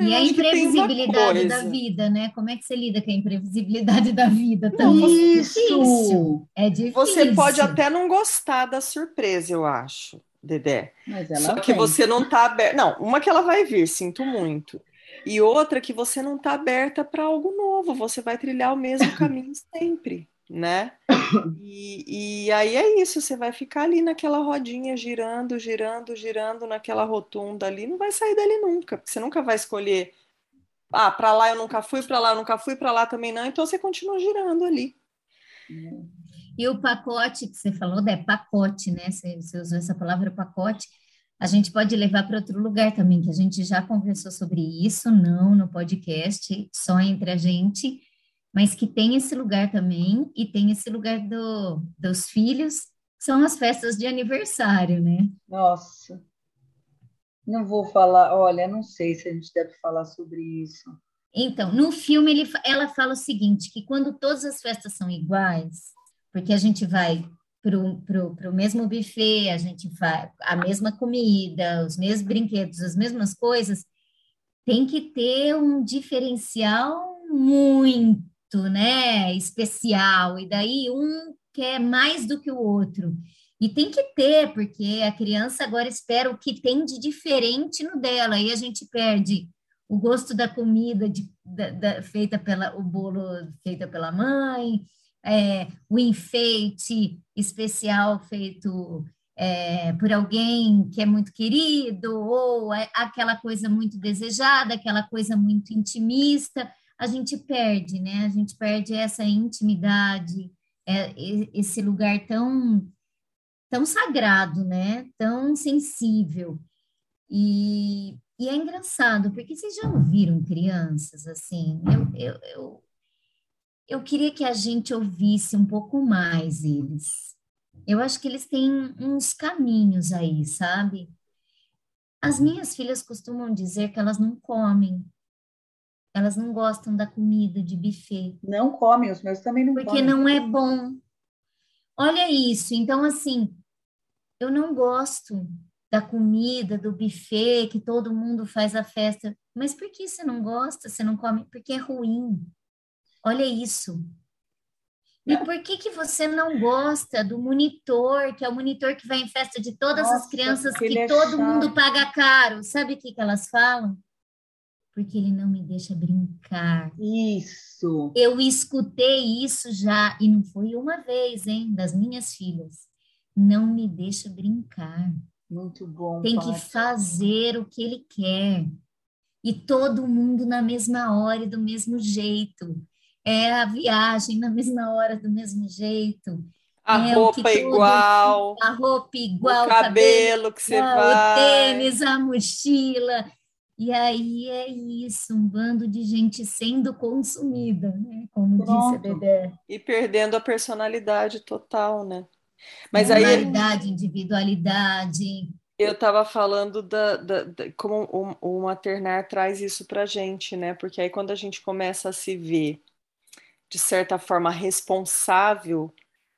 G: E a imprevisibilidade da vida, né? Como é que você lida com a imprevisibilidade *laughs* da vida? Tão
F: Isso! Difícil.
G: É difícil.
C: Você pode até não gostar da surpresa, eu acho, Dedé. Só que você não está aberta. Não, uma que ela vai vir, sinto muito. E outra que você não está aberta para algo novo, você vai trilhar o mesmo *laughs* caminho sempre né? *coughs* E, e, aí é isso, você vai ficar ali naquela rodinha, girando, girando, girando naquela rotunda ali, não vai sair dali nunca, porque você nunca vai escolher, ah, para lá eu nunca fui, para lá eu nunca fui, para lá também não, então você continua girando ali.
G: E o pacote que você falou, é pacote, né? Você, você usou essa palavra pacote, a gente pode levar para outro lugar também, que a gente já conversou sobre isso, não no podcast, só entre a gente, mas que tem esse lugar também, e tem esse lugar do, dos filhos, são as festas de aniversário, né?
F: Nossa, não vou falar, olha, não sei se a gente deve falar sobre isso.
G: Então, no filme ele, ela fala o seguinte, que quando todas as festas são iguais, porque a gente vai para o mesmo buffet, a gente faz a mesma comida, os mesmos brinquedos, as mesmas coisas, tem que ter um diferencial muito né, especial, e daí um quer mais do que o outro. E tem que ter, porque a criança agora espera o que tem de diferente no dela, aí a gente perde o gosto da comida de, da, da, feita pela o bolo feita pela mãe, é, o enfeite especial feito é, por alguém que é muito querido, ou é aquela coisa muito desejada, aquela coisa muito intimista a gente perde, né? A gente perde essa intimidade, é, esse lugar tão tão sagrado, né? Tão sensível. E, e é engraçado, porque vocês já ouviram crianças assim? Eu, eu, eu, eu queria que a gente ouvisse um pouco mais eles. Eu acho que eles têm uns caminhos aí, sabe? As minhas filhas costumam dizer que elas não comem, elas não gostam da comida de buffet.
F: Não comem, os meus também não
G: porque
F: comem.
G: Porque não é bom. Olha isso. Então, assim, eu não gosto. da comida, do buffet, que todo mundo faz a festa. Mas por que você não gosta, você não come? Porque é ruim. Olha isso. E por que, que você não gosta do monitor, que é o monitor que vai em festa de todas Nossa, as crianças, que é todo chato. mundo paga caro? Sabe o que, que elas falam? Porque ele não me deixa brincar.
F: Isso.
G: Eu escutei isso já, e não foi uma vez, hein, das minhas filhas. Não me deixa brincar.
F: Muito bom.
G: Tem que fazer o que ele quer. E todo mundo na mesma hora e do mesmo jeito é a viagem na mesma hora, do mesmo jeito.
C: A é roupa igual.
G: A roupa igual.
C: O cabelo, que você vai.
G: O tênis, a mochila. E aí é isso, um bando de gente sendo consumida, né? Como Pronto. disse a Dedé.
C: E perdendo a personalidade total, né?
G: Mas aí individualidade.
C: Eu estava falando da, da, da, como o, o maternar traz isso para gente, né? Porque aí quando a gente começa a se ver de certa forma, responsável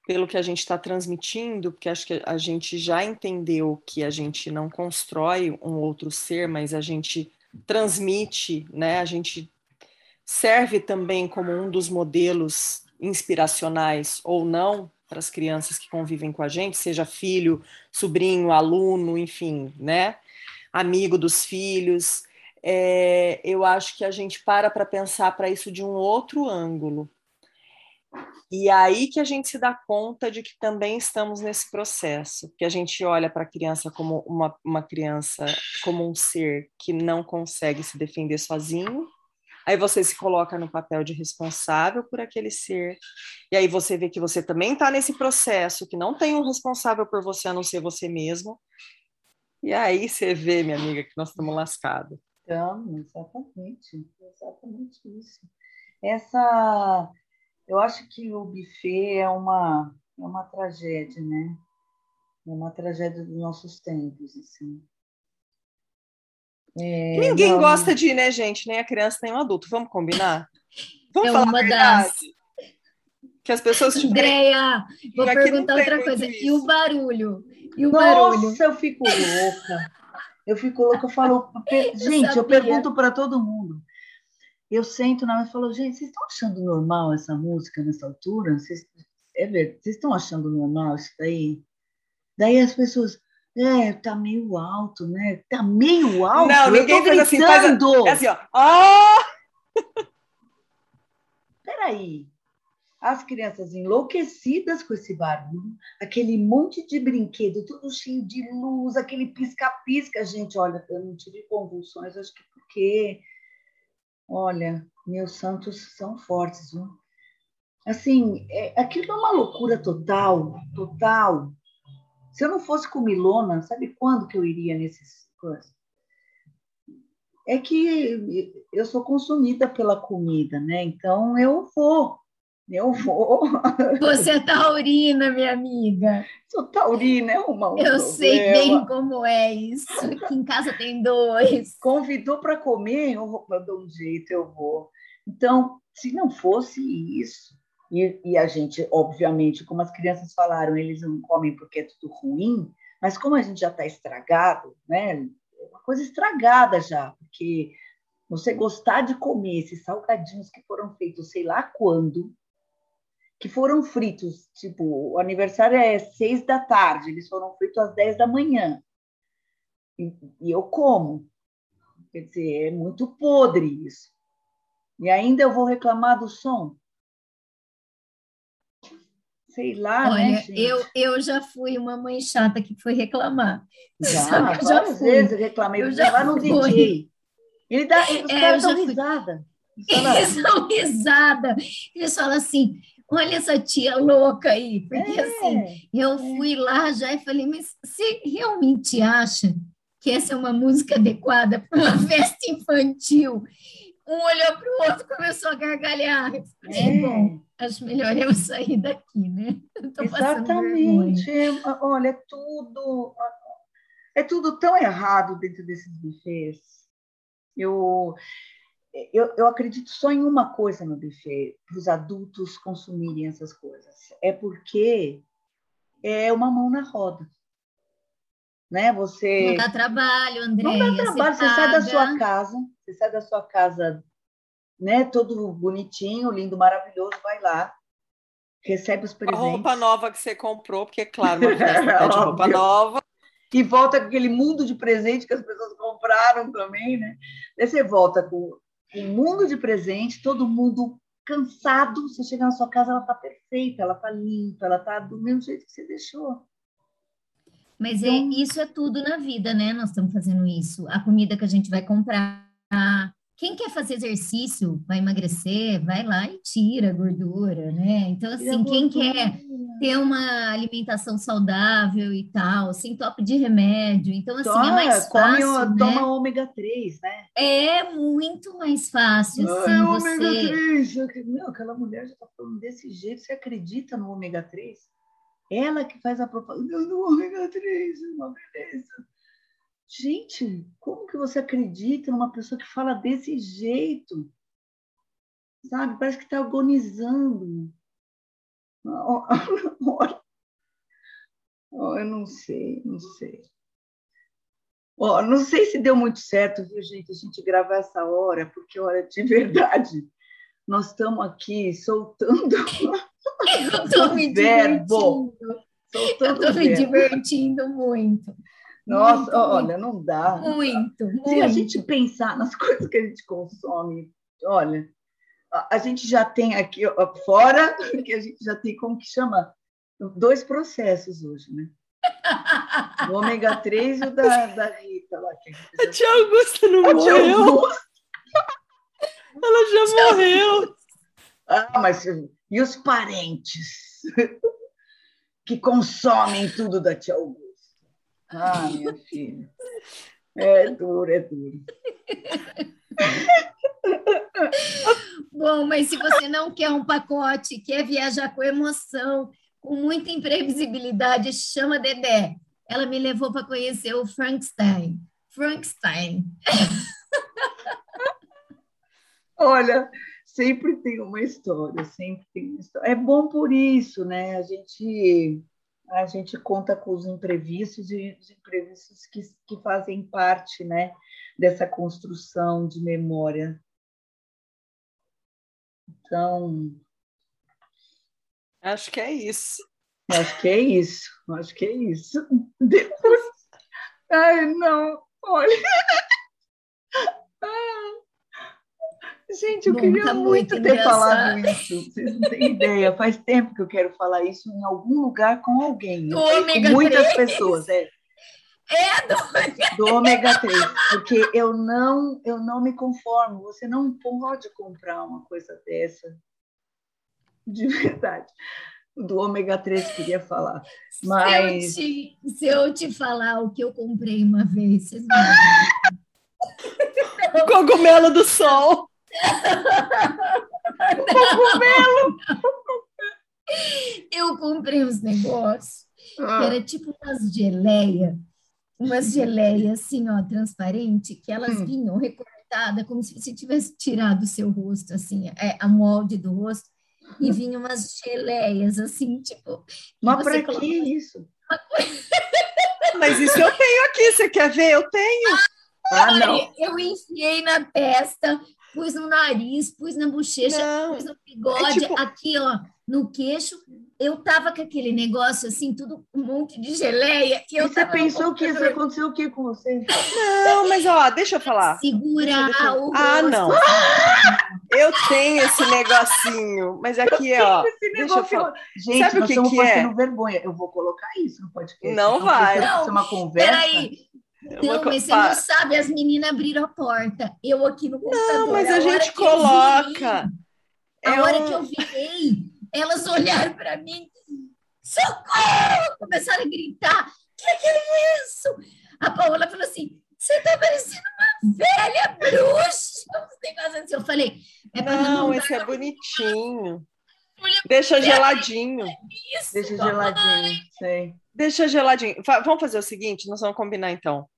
C: pelo que a gente está transmitindo, porque acho que a gente já entendeu que a gente não constrói um outro ser, mas a gente transmite, né? A gente serve também como um dos modelos inspiracionais ou não para as crianças que convivem com a gente, seja filho, sobrinho, aluno, enfim, né? Amigo dos filhos. É, eu acho que a gente para para pensar para isso de um outro ângulo, e aí que a gente se dá conta de que também estamos nesse processo, que a gente olha para a criança como uma, uma criança, como um ser que não consegue se defender sozinho. Aí você se coloca no papel de responsável por aquele ser. E aí você vê que você também está nesse processo, que não tem um responsável por você a não ser você mesmo. E aí você vê, minha amiga, que nós estamos lascados.
F: Estamos, exatamente. Exatamente isso. Essa eu acho que o buffet é uma, é uma tragédia, né? É uma tragédia dos nossos tempos, assim.
C: É, Ninguém não... gosta de ir, né, gente? Nem a criança, nem o adulto. Vamos combinar? Vamos
G: é falar a verdade? Das...
C: Que as pessoas...
G: Andréia, vou perguntar outra coisa. Isso. E o barulho? E o
F: Nossa,
G: barulho?
F: eu fico louca. Eu fico louca, eu falo... Gente, eu, eu pergunto para todo mundo eu sento na mesa e falo, gente, vocês estão achando normal essa música nessa altura? Vocês, é verdade, vocês estão achando normal isso daí? Daí as pessoas, é, tá meio alto, né? Tá meio alto.
C: Não, ninguém faz assim, faz a, é assim, ó. Oh! *laughs*
F: Peraí. As crianças enlouquecidas com esse barulho, aquele monte de brinquedo, tudo cheio de luz, aquele pisca-pisca. Gente, olha, eu não tive convulsões, acho que porque Olha, meus santos são fortes, viu? Assim, é, aquilo é uma loucura total, total. Se eu não fosse comilona, sabe quando que eu iria nesses coisas? É que eu sou consumida pela comida, né? Então eu vou. Eu vou. *laughs*
G: Você é taurina, minha amiga.
F: Sou taurina, é uma. Um
G: eu problema. sei bem como é isso. Aqui em casa tem dois. *laughs*
F: Convidou para comer, eu, vou, eu dou um jeito, eu vou. Então, se não fosse isso, e, e, a gente, obviamente, como as crianças falaram, eles não comem porque é tudo ruim, mas como a gente já está estragado, né? É uma coisa estragada já, porque você gostar de comer esses salgadinhos que foram feitos sei lá quando, que foram fritos, tipo, o aniversário é seis da tarde, eles foram fritos às dez da manhã. E, e eu como. Quer dizer, é muito podre isso. E ainda eu vou reclamar do som. Sei lá,
G: né, Olha,
F: né, gente?
G: Eu, eu já fui uma mãe chata que foi reclamar.
F: Já, *laughs* já fui. vezes eu reclamei. Eu já lá no DJ. Ele dá, os é, caras dão risada. *laughs*
G: Eles dão risada. Eles falam assim, olha essa tia louca aí, porque é, assim, eu é. fui lá já e falei, mas você realmente acha que essa é uma música adequada para uma *laughs* festa infantil? Um olhou para o outro começou a gargalhar. É. bom, acho melhor eu sair daqui, né?
F: Exatamente. Olha, é tudo, é tudo tão errado dentro desses buffets. Eu, eu, eu acredito só em uma coisa no buffet, para os adultos consumirem essas coisas. É porque é uma mão na roda. né? Você
G: não dá trabalho, André.
F: Não dá trabalho, você, você sai da sua casa, você sai da sua casa, né? Todo bonitinho, lindo, maravilhoso, vai lá, recebe os presentes.
C: A roupa nova que você comprou, porque claro, uma festa *laughs* de roupa nova.
F: E volta com aquele mundo de presente que as pessoas compraram também, né? Daí você volta com um mundo de presente, todo mundo cansado, você chega na sua casa, ela está perfeita, ela está limpa, ela está do mesmo jeito que você deixou.
G: Mas é, então, isso é tudo na vida, né? Nós estamos fazendo isso. A comida que a gente vai comprar. Quem quer fazer exercício, vai emagrecer, vai lá e tira a gordura, né? Então, assim, quem quer ter uma alimentação saudável e tal, sem top de remédio. Então, assim, toma, é mais fácil. Come, né?
F: Toma ômega 3, né?
G: É muito mais fácil, assim,
F: é
G: você...
F: ômega 3. Meu, aquela mulher já está falando desse jeito. Você acredita no ômega 3? Ela que faz a propaganda do ômega 3, é uma beleza. Gente, como que você acredita numa pessoa que fala desse jeito? Sabe? Parece que está agonizando. Oh, eu não sei, não sei. Oh, não sei se deu muito certo, viu, gente, a gente gravar essa hora, porque, olha, de verdade, nós estamos aqui *laughs* *laughs* soltando
G: eu tô me verbo. Soltando eu estou me divertindo muito.
F: Nossa, muito, olha, não dá.
G: Muito,
F: Se muito. a gente pensar nas *laughs* coisas que a gente consome, olha, a gente já tem aqui fora, *laughs* que a gente já tem, como que chama? Dois processos hoje, né? *laughs* O ômega 3 e o da, da Rita lá. Que
C: a, tia Augusta não a morreu. Augusta. Ela já tia morreu.
F: Ah, mas e os parentes que consomem tudo da tia Augusta? Ah, minha filha. É duro, é duro.
G: Bom, mas se você não quer um pacote, quer viajar com emoção, com muita imprevisibilidade, chama Dedé. Ela me levou para conhecer o Frankenstein. Frankenstein.
F: Olha, sempre tem uma história, sempre tem uma história. É bom por isso, né? A gente a gente conta com os imprevistos e os imprevistos que, que fazem parte, né, dessa construção de memória então.
C: Acho que é isso.
F: Acho que é isso. Acho que é isso. *laughs* Depois. Ai, não. Olha. *laughs* Gente, eu Bom, queria tá muito ter falado isso. Vocês não têm ideia. Faz tempo que eu quero falar isso em algum lugar com alguém. Eu com muitas 3. pessoas. É.
G: É do ômega,
F: do ômega 3, porque eu não, eu não me conformo. Você não pode comprar uma coisa dessa. De verdade. Do ômega 3 queria falar. Mas
G: se eu, te, se eu te falar o que eu comprei uma vez, vocês *laughs*
C: vão Cogumelo do sol.
F: Cogumelo.
G: Eu comprei uns negócios ah. que era tipo umas geleia umas geleias assim, ó, transparente, que elas hum. vinham recortadas, como se você tivesse tirado o seu rosto, assim, é, a molde do rosto, e hum. vinham umas geleias, assim, tipo...
F: Mas para que isso? *laughs*
C: Mas isso eu tenho aqui, você quer ver? Eu tenho.
G: Ah, não. Eu enfiei na testa, pus no nariz, pus na bochecha, não. pus no bigode, é tipo... aqui, ó, no queixo, eu tava com aquele negócio assim, tudo um monte de geleia. E, eu
F: você pensou que isso aconteceu o que com você?
C: Não, mas ó, deixa eu falar.
G: Segurar deixa, deixa... o.
C: Ah, não. Eu tenho esse negocinho, mas aqui, ó. Deixa eu falar.
F: Gente, Sabe o que, que é? vergonha. Eu vou colocar isso no podcast.
C: Não vai.
F: Não, uma conversa. Peraí.
G: Não, mas você não sabe, as meninas abriram a porta. Eu aqui no computador.
C: Não, mas a, a gente coloca.
G: a é hora que eu virei, elas olharam para mim, socorro! Começaram a gritar: que que é isso? A Paola falou assim: você tá parecendo uma velha bruxa. *laughs* Assim. Eu falei:
C: é não, não esse é bonitinho. Deixa geladinho.
F: Isso, Deixa geladinho, sei.
C: Deixa geladinho. Vamos fazer o seguinte, nós vamos combinar então.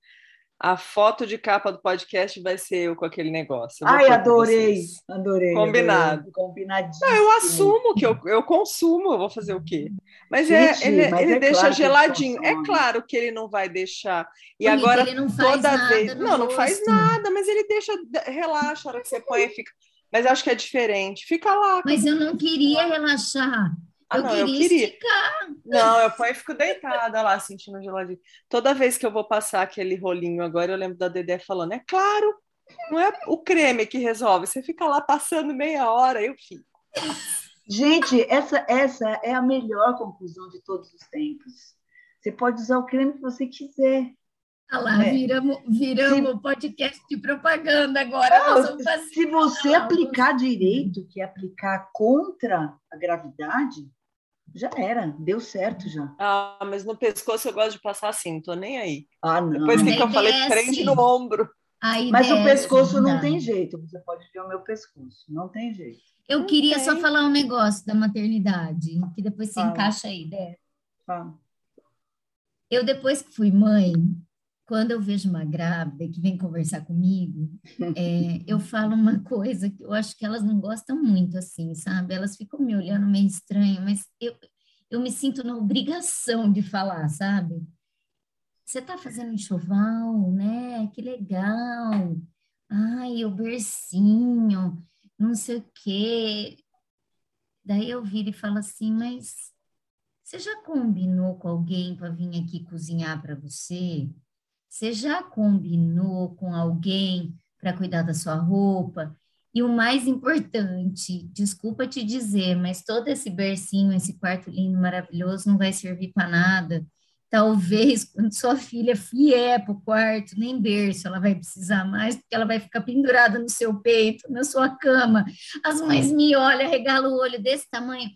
C: A foto de capa do podcast vai ser eu com aquele negócio.
F: Ai, adorei, adorei.
C: Combinado.
F: Adorei, combinadíssimo.
C: Não, eu assumo que eu, eu consumo, eu vou fazer o quê? Mas, é, Gente, é, ele, mas ele é deixa claro geladinho. É claro que ele não vai deixar. E Bonito, agora, toda vez. Não, não faz nada, mas ele deixa, relaxa, a hora que você põe e fica. Mas acho que é diferente. Fica lá.
G: Mas eu não queria relaxar. Ah, eu, não, queria eu queria esticar.
C: Não, eu ponho e fico deitada lá, sentindo geladinho. Toda vez que eu vou passar aquele rolinho agora, eu lembro da Dedé falando: é claro, não é o creme que resolve. Você fica lá passando meia hora, eu fico.
F: Gente, essa, essa é a melhor conclusão de todos os tempos. Você pode usar o creme que você quiser.
G: Ah lá, é. viramos, viramos se, podcast de propaganda agora. Não,
F: se você aplicar direito, que é aplicar contra a gravidade, já era, deu certo já.
C: Ah, mas no pescoço eu gosto de passar assim, não tô nem aí.
F: Ah, não.
C: Depois que, que eu falei, prende no ombro.
F: Mas o pescoço não tem jeito, você pode ver o meu pescoço, não tem jeito.
G: Eu não queria tem. só falar um negócio da maternidade, que depois se encaixa aí, né? Eu, depois que fui mãe, quando eu vejo uma grávida que vem conversar comigo, é, eu *laughs* falo uma coisa que eu acho que elas não gostam muito, assim, sabe? Elas ficam me olhando meio estranho, mas eu, eu me sinto na obrigação de falar, sabe? Você tá fazendo enxoval, né? Que legal. Ai, o bercinho, não sei o quê. Daí eu viro e falo assim, mas você já combinou com alguém para vir aqui cozinhar para você? Você já combinou com alguém para cuidar da sua roupa? E o mais importante, desculpa te dizer, mas todo esse bercinho, esse quarto lindo, maravilhoso, não vai servir para nada. Talvez *laughs* quando sua filha vier para o quarto, nem berço ela vai precisar mais, porque ela vai ficar pendurada no seu peito, na sua cama. As mães me olham, regalam o olho desse tamanho.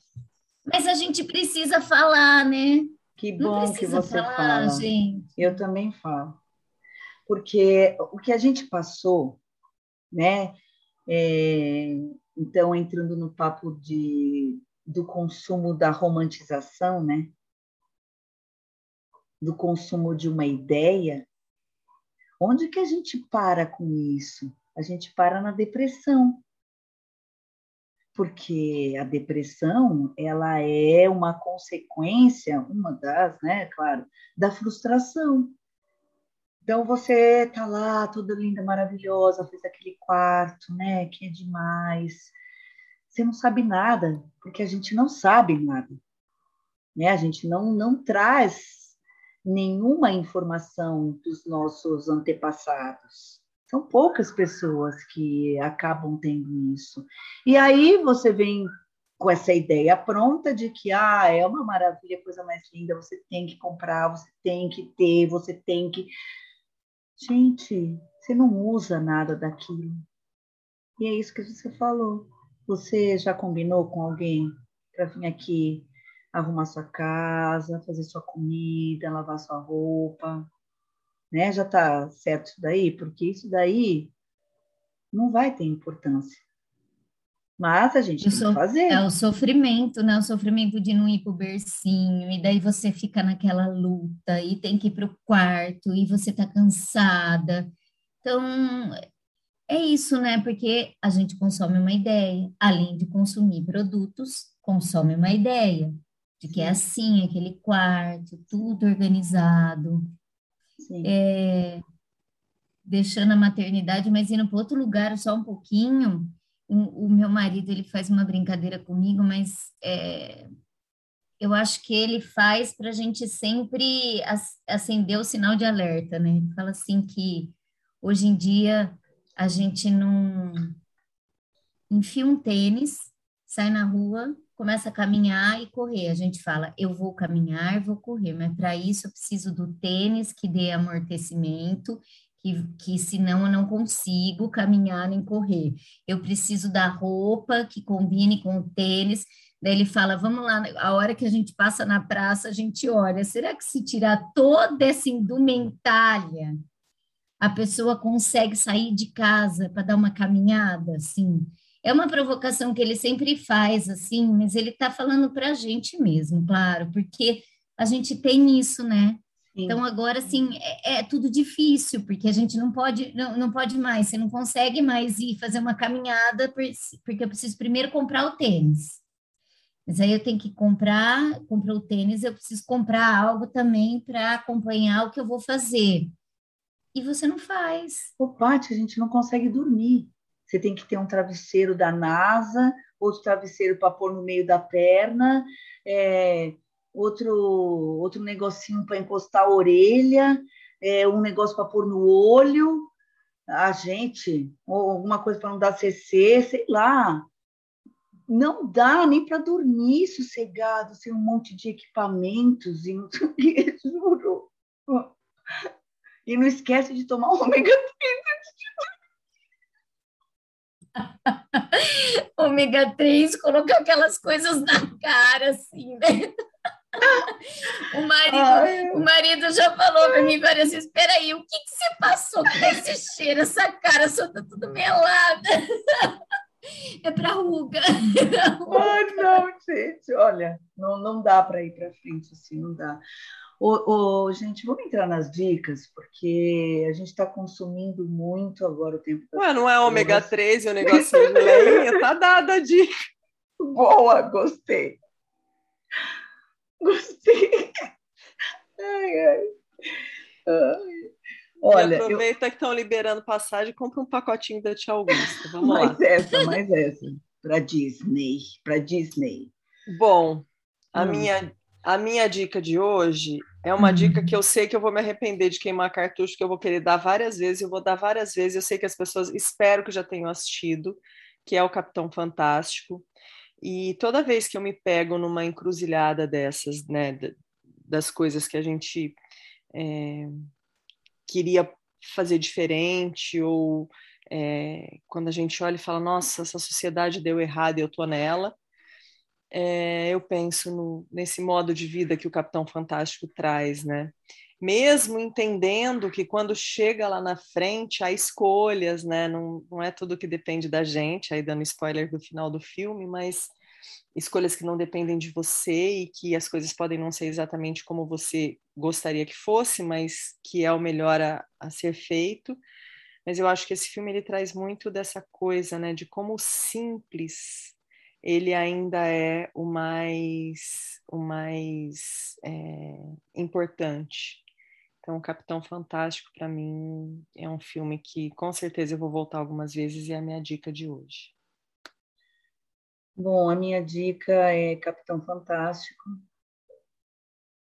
G: Mas a gente precisa falar, né?
F: Que bom que você falar, fala. Gente. Eu também falo porque o que a gente passou, né? É, então, entrando no papo de, do consumo da romantização, né? Do consumo de uma ideia, onde que a gente para com isso? A gente para na depressão. Porque a depressão, ela é uma consequência, uma das, né, claro, da frustração. Então você tá lá, toda linda, maravilhosa, fez aquele quarto, né? Que é demais. Você não sabe nada, porque a gente não sabe nada, né? A gente não não traz nenhuma informação dos nossos antepassados. São poucas pessoas que acabam tendo isso. E aí você vem com essa ideia pronta de que ah, é uma maravilha, coisa mais linda, você tem que comprar, você tem que ter, você tem que Gente, você não usa nada daquilo. E é isso que você falou. Você já combinou com alguém para vir aqui arrumar sua casa, fazer sua comida, lavar sua roupa, né? Já tá certo isso daí? Porque isso daí não vai ter importância. Mas a gente tem que fazer.
G: É o sofrimento, né? O sofrimento de não ir para o bercinho, e daí você fica naquela luta, e tem que ir para o quarto, e você tá cansada. Então, é isso, né? Porque a gente consome uma ideia, além de consumir produtos, consome uma ideia de que é assim, aquele quarto, tudo organizado. É, deixando a maternidade, mas indo para outro lugar só um pouquinho o, o, meu marido ele faz uma brincadeira comigo, mas é, eu acho que ele faz para a gente sempre acender o sinal de alerta, né? Ele fala assim que hoje em dia a gente não enfia um tênis, sai na rua, começa a caminhar e correr. A gente fala, eu vou caminhar, vou correr, mas para isso eu preciso do tênis que dê amortecimento que, que senão eu não consigo caminhar nem correr. Eu preciso da roupa que combine com o tênis. Daí ele fala: vamos lá, a hora que a gente passa na praça, a gente olha. Será que se tirar toda essa indumentária, a pessoa consegue sair de casa para dar uma caminhada? Assim, é uma provocação que ele sempre faz, assim, mas ele está falando para a gente mesmo, claro, porque a gente tem isso, né? Então agora assim é, é, tudo difícil porque a gente não pode não, não pode mais, você não consegue mais ir fazer uma caminhada porque eu preciso primeiro comprar o tênis. Mas aí eu tenho que comprar, comprar o tênis, eu preciso comprar algo também para acompanhar o que eu vou fazer. E você não faz.
F: Ô, Paty, a gente não consegue dormir. Você tem que ter um travesseiro da NASA, outro travesseiro para pôr no meio da perna, é, outro, outro negocinho para encostar a orelha, é, um negócio para pôr no olho, a gente, ou alguma coisa para não dar CC, sei lá. Não dá nem para dormir sossegado, sem um monte de equipamentos e não *laughs* juro. E não esquece de tomar o ômega 3 *laughs*
G: ômega 3, colocar aquelas coisas na cara, assim, né? *laughs* O marido, o marido já falou para mim várias vezes: peraí, o que, que você passou com esse cheiro, essa cara só tá tudo melada? *laughs* É para ruga. *laughs*
F: Ai, não, gente, olha, não, não dá para ir para frente assim, não dá. Ô, ô, gente, vamos entrar nas dicas, porque a gente está consumindo muito agora o tempo.
C: Ué, não é ômega 3 e o negocinho de leinha? Tá dada a dica.
F: Boa, gostei. *laughs* Gostei. Ai, ai. ai.
C: Olha, e aproveita eu... que estão liberando passagem, compra um pacotinho da Tia Augusta. Vamos
F: mais
C: lá.
F: Mais essa, mais essa. Para Disney, para Disney.
C: Bom, a, hum. minha, a minha dica de hoje é uma hum. dica que eu sei que eu vou me arrepender de queimar cartucho, que eu vou querer dar várias vezes, eu vou dar várias vezes. Eu sei que as pessoas espero que já tenham assistido, que é o Capitão Fantástico. E toda vez que eu me pego numa encruzilhada dessas, né, das coisas que a gente é, queria fazer diferente, ou é, quando a gente olha e fala, nossa, essa sociedade deu errado e eu tô nela, é, eu penso no, nesse modo de vida que o Capitão Fantástico traz, né? Mesmo entendendo que quando chega lá na frente há escolhas, né? Não, não é tudo que depende da gente, aí dando spoiler do final do filme, mas escolhas que não dependem de você e que as coisas podem não ser exatamente como você gostaria que fosse, mas que é o melhor a, a ser feito. Mas eu acho que esse filme ele traz muito dessa coisa, né? De como simples ele ainda é o mais, o mais é, importante. Então, Capitão Fantástico, para mim, é um filme que com certeza eu vou voltar algumas vezes e é a minha dica de hoje.
F: Bom, a minha dica é Capitão Fantástico.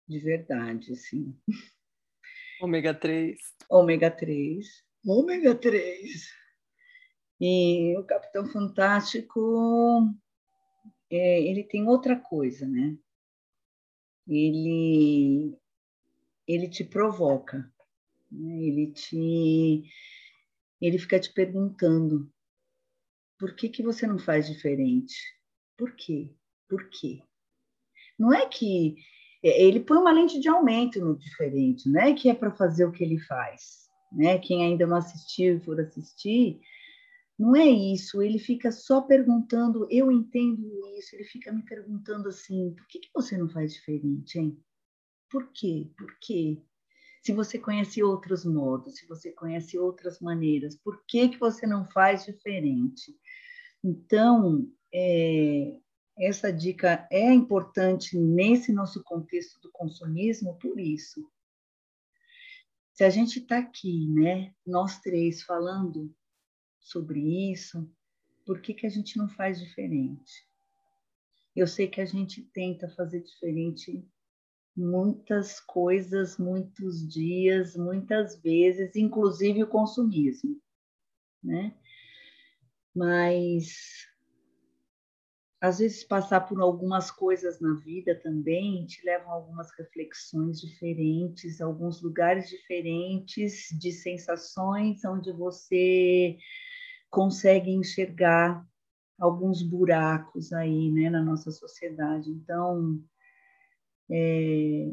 F: De verdade, sim.
C: Ômega 3.
F: Ômega 3. Ômega 3. E o Capitão Fantástico, é, ele tem outra coisa, né? Ele ele te provoca, né? ele te ele fica te perguntando por que, que você não faz diferente? Por quê? Por quê? Não é que é, ele põe uma lente de aumento no diferente, não é que é para fazer o que ele faz, né? Quem ainda não assistiu e for assistir, não é isso. Ele fica só perguntando, eu entendo isso. Ele fica me perguntando assim, por que, que você não faz diferente, hein? Por quê? Por quê? Se você conhece outros modos, se você conhece outras maneiras, por que, que você não faz diferente? Então, é, essa dica é importante nesse nosso contexto do consumismo por isso. Se a gente está aqui, né, nós três falando sobre isso, por que, que a gente não faz diferente? Eu sei que a gente tenta fazer diferente muitas coisas, muitos dias, muitas vezes, inclusive o consumismo, né? Mas às vezes passar por algumas coisas na vida também te levam a algumas reflexões diferentes, alguns lugares diferentes de sensações onde você consegue enxergar alguns buracos aí, né, na nossa sociedade. Então, é,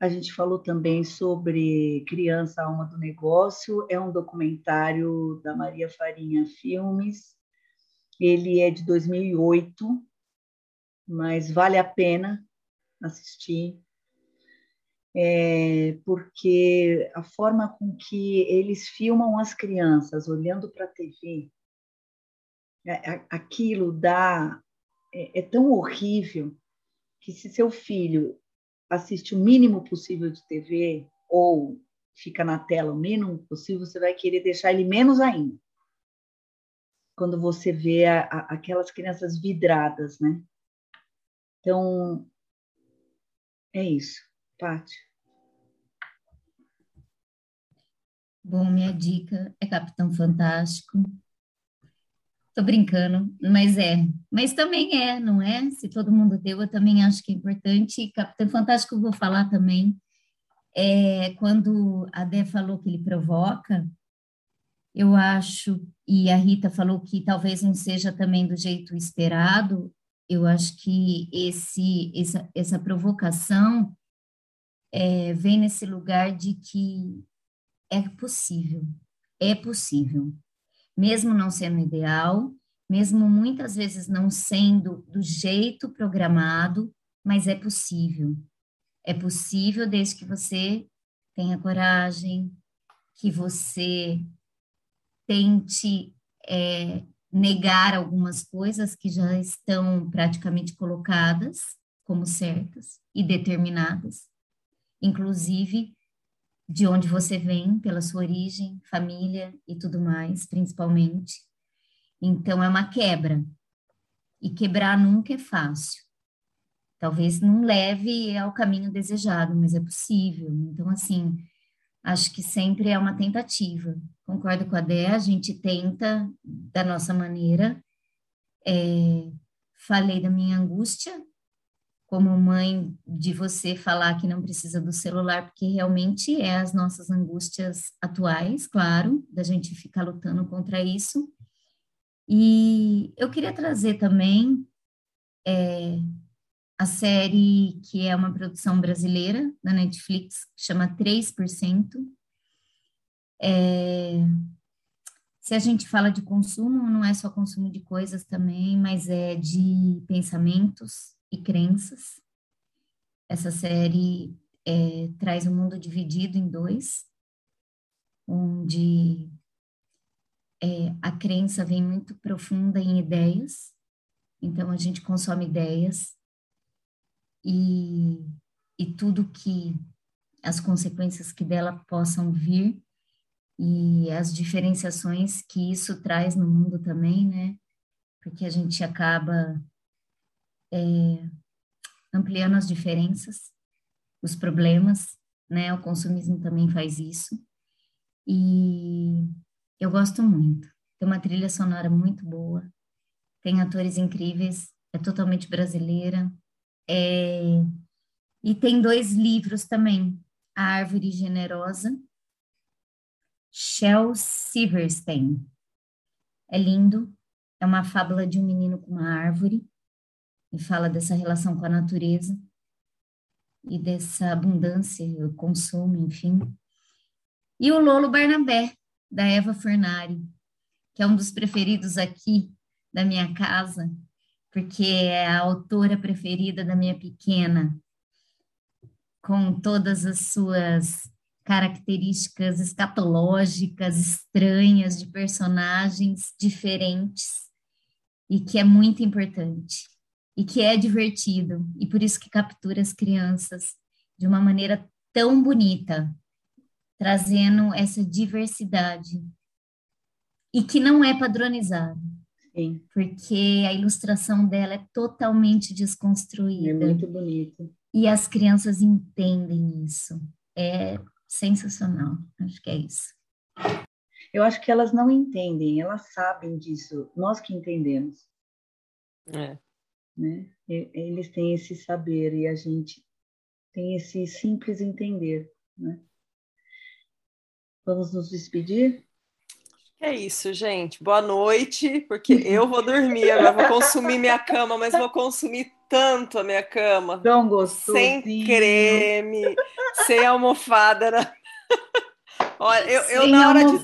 F: a gente falou também sobre Criança Alma do Negócio, é um documentário da Maria Farinha Filmes. Ele é de 2008, mas vale a pena assistir. é, porque a forma com que eles filmam as crianças olhando para a TV, é, aquilo dá é, é tão horrível que se seu filho assiste o mínimo possível de TV ou fica na tela o mínimo possível, você vai querer deixar ele menos ainda. Quando você vê a, a, aquelas crianças vidradas, né? Então, é isso. Paty.
G: Bom, minha dica é Capitão Fantástico. Tô brincando, mas é. Mas também é, não é? Se todo mundo deu, eu também acho que é importante. Capitão Fantástico eu vou falar também. É, quando a Dé falou que ele provoca, eu acho, e a Rita falou que talvez não seja também do jeito esperado, eu acho que esse, essa, essa provocação é, vem nesse lugar de que é possível, é possível, mesmo não sendo ideal, mesmo muitas vezes não sendo do jeito programado, mas é possível. É possível desde que você tenha coragem, que você tente é, negar algumas coisas que já estão praticamente colocadas como certas e determinadas, inclusive de onde você vem, pela sua origem, família e tudo mais, principalmente. Então é uma quebra. E quebrar nunca é fácil. Talvez não leve ao caminho desejado, mas é possível. Então, assim, acho que sempre é uma tentativa. Concordo com a Dé, a gente tenta da nossa maneira. É, falei da minha angústia, como mãe, de você falar que não precisa do celular, porque realmente é as nossas angústias atuais, claro, da gente ficar lutando contra isso. E eu queria trazer também é, a série que é uma produção brasileira da Netflix, chama 3%. É, se a gente fala de consumo, não é só consumo de coisas também, mas é de pensamentos e crenças. Essa série é, traz um mundo dividido em dois, onde é, a crença vem muito profunda em ideias, então a gente consome ideias e, e tudo que as consequências que dela possam vir e as diferenciações que isso traz no mundo também, né? Porque a gente acaba é, ampliando as diferenças, os problemas, né? O consumismo também faz isso. E eu gosto muito. Tem uma trilha sonora muito boa, tem atores incríveis, é totalmente brasileira, é, e tem dois livros também, A Árvore Generosa, Shel Silverstein. É lindo, é uma fábula de um menino com uma árvore, e fala dessa relação com a natureza e dessa abundância, o consumo, enfim. E o Lolo Barnabé, da Eva Fernari, que é um dos preferidos aqui da minha casa, porque é a autora preferida da minha pequena, com todas as suas características escatológicas estranhas de personagens diferentes e que é muito importante e que é divertido e por isso que captura as crianças de uma maneira tão bonita, trazendo essa diversidade e que não é padronizado. Sim. Porque a ilustração dela é totalmente desconstruída.
F: É muito bonita.
G: E as crianças entendem isso. É sensacional. Acho que é isso.
F: Eu acho que elas não entendem, elas sabem disso. Nós que entendemos.
C: É.
F: Né? Eles têm esse saber e a gente tem esse simples entender. Né? Vamos nos despedir?
C: É isso, gente. Boa noite, porque eu vou dormir agora, vou consumir minha cama, mas vou consumir tanto a minha cama.
F: Tão gostoso.
C: Sem creme, sem almofada. Né? Olha, eu, eu na hora de eu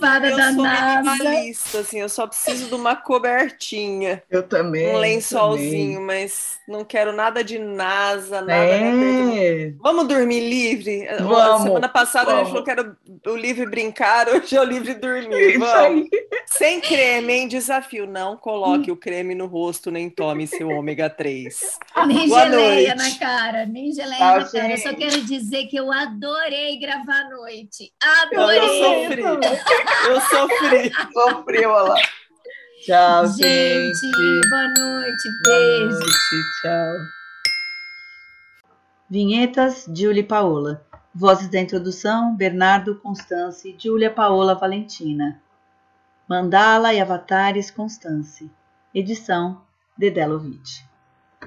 C: sou minimalista, assim, eu só preciso de uma cobertinha.
F: Eu também.
C: Um lençolzinho,
F: também.
C: mas não quero nada de NASA, nada.
F: É.
C: Né? Vamos dormir livre?
F: Vamos,
C: Semana passada
F: vamos.
C: a gente falou que era o livre brincar, *laughs* hoje é o livre dormir.
F: Isso
C: Vamos.
F: aí. *laughs*
C: Sem creme, hein? Desafio. Não coloque o creme no rosto, nem tome seu ômega 3.
G: Nem
C: Boa
G: geleia
C: noite.
G: na cara, nem geleia
F: Tchau,
G: na cara. Eu só quero dizer que eu adorei gravar à noite.
C: Eu,
G: Adorei.
C: Sofri. Eu sofri. *laughs*
F: Sofreu, olha lá. Tchau,
G: gente,
F: gente.
G: boa noite,
F: Boa
G: beijo.
F: noite, tchau. Vinhetas, Júlia e Paola. Vozes da introdução, Bernardo, Constance, Júlia, Paola, Valentina. Mandala e Avatares, Constance. Edição, Dedelovitch.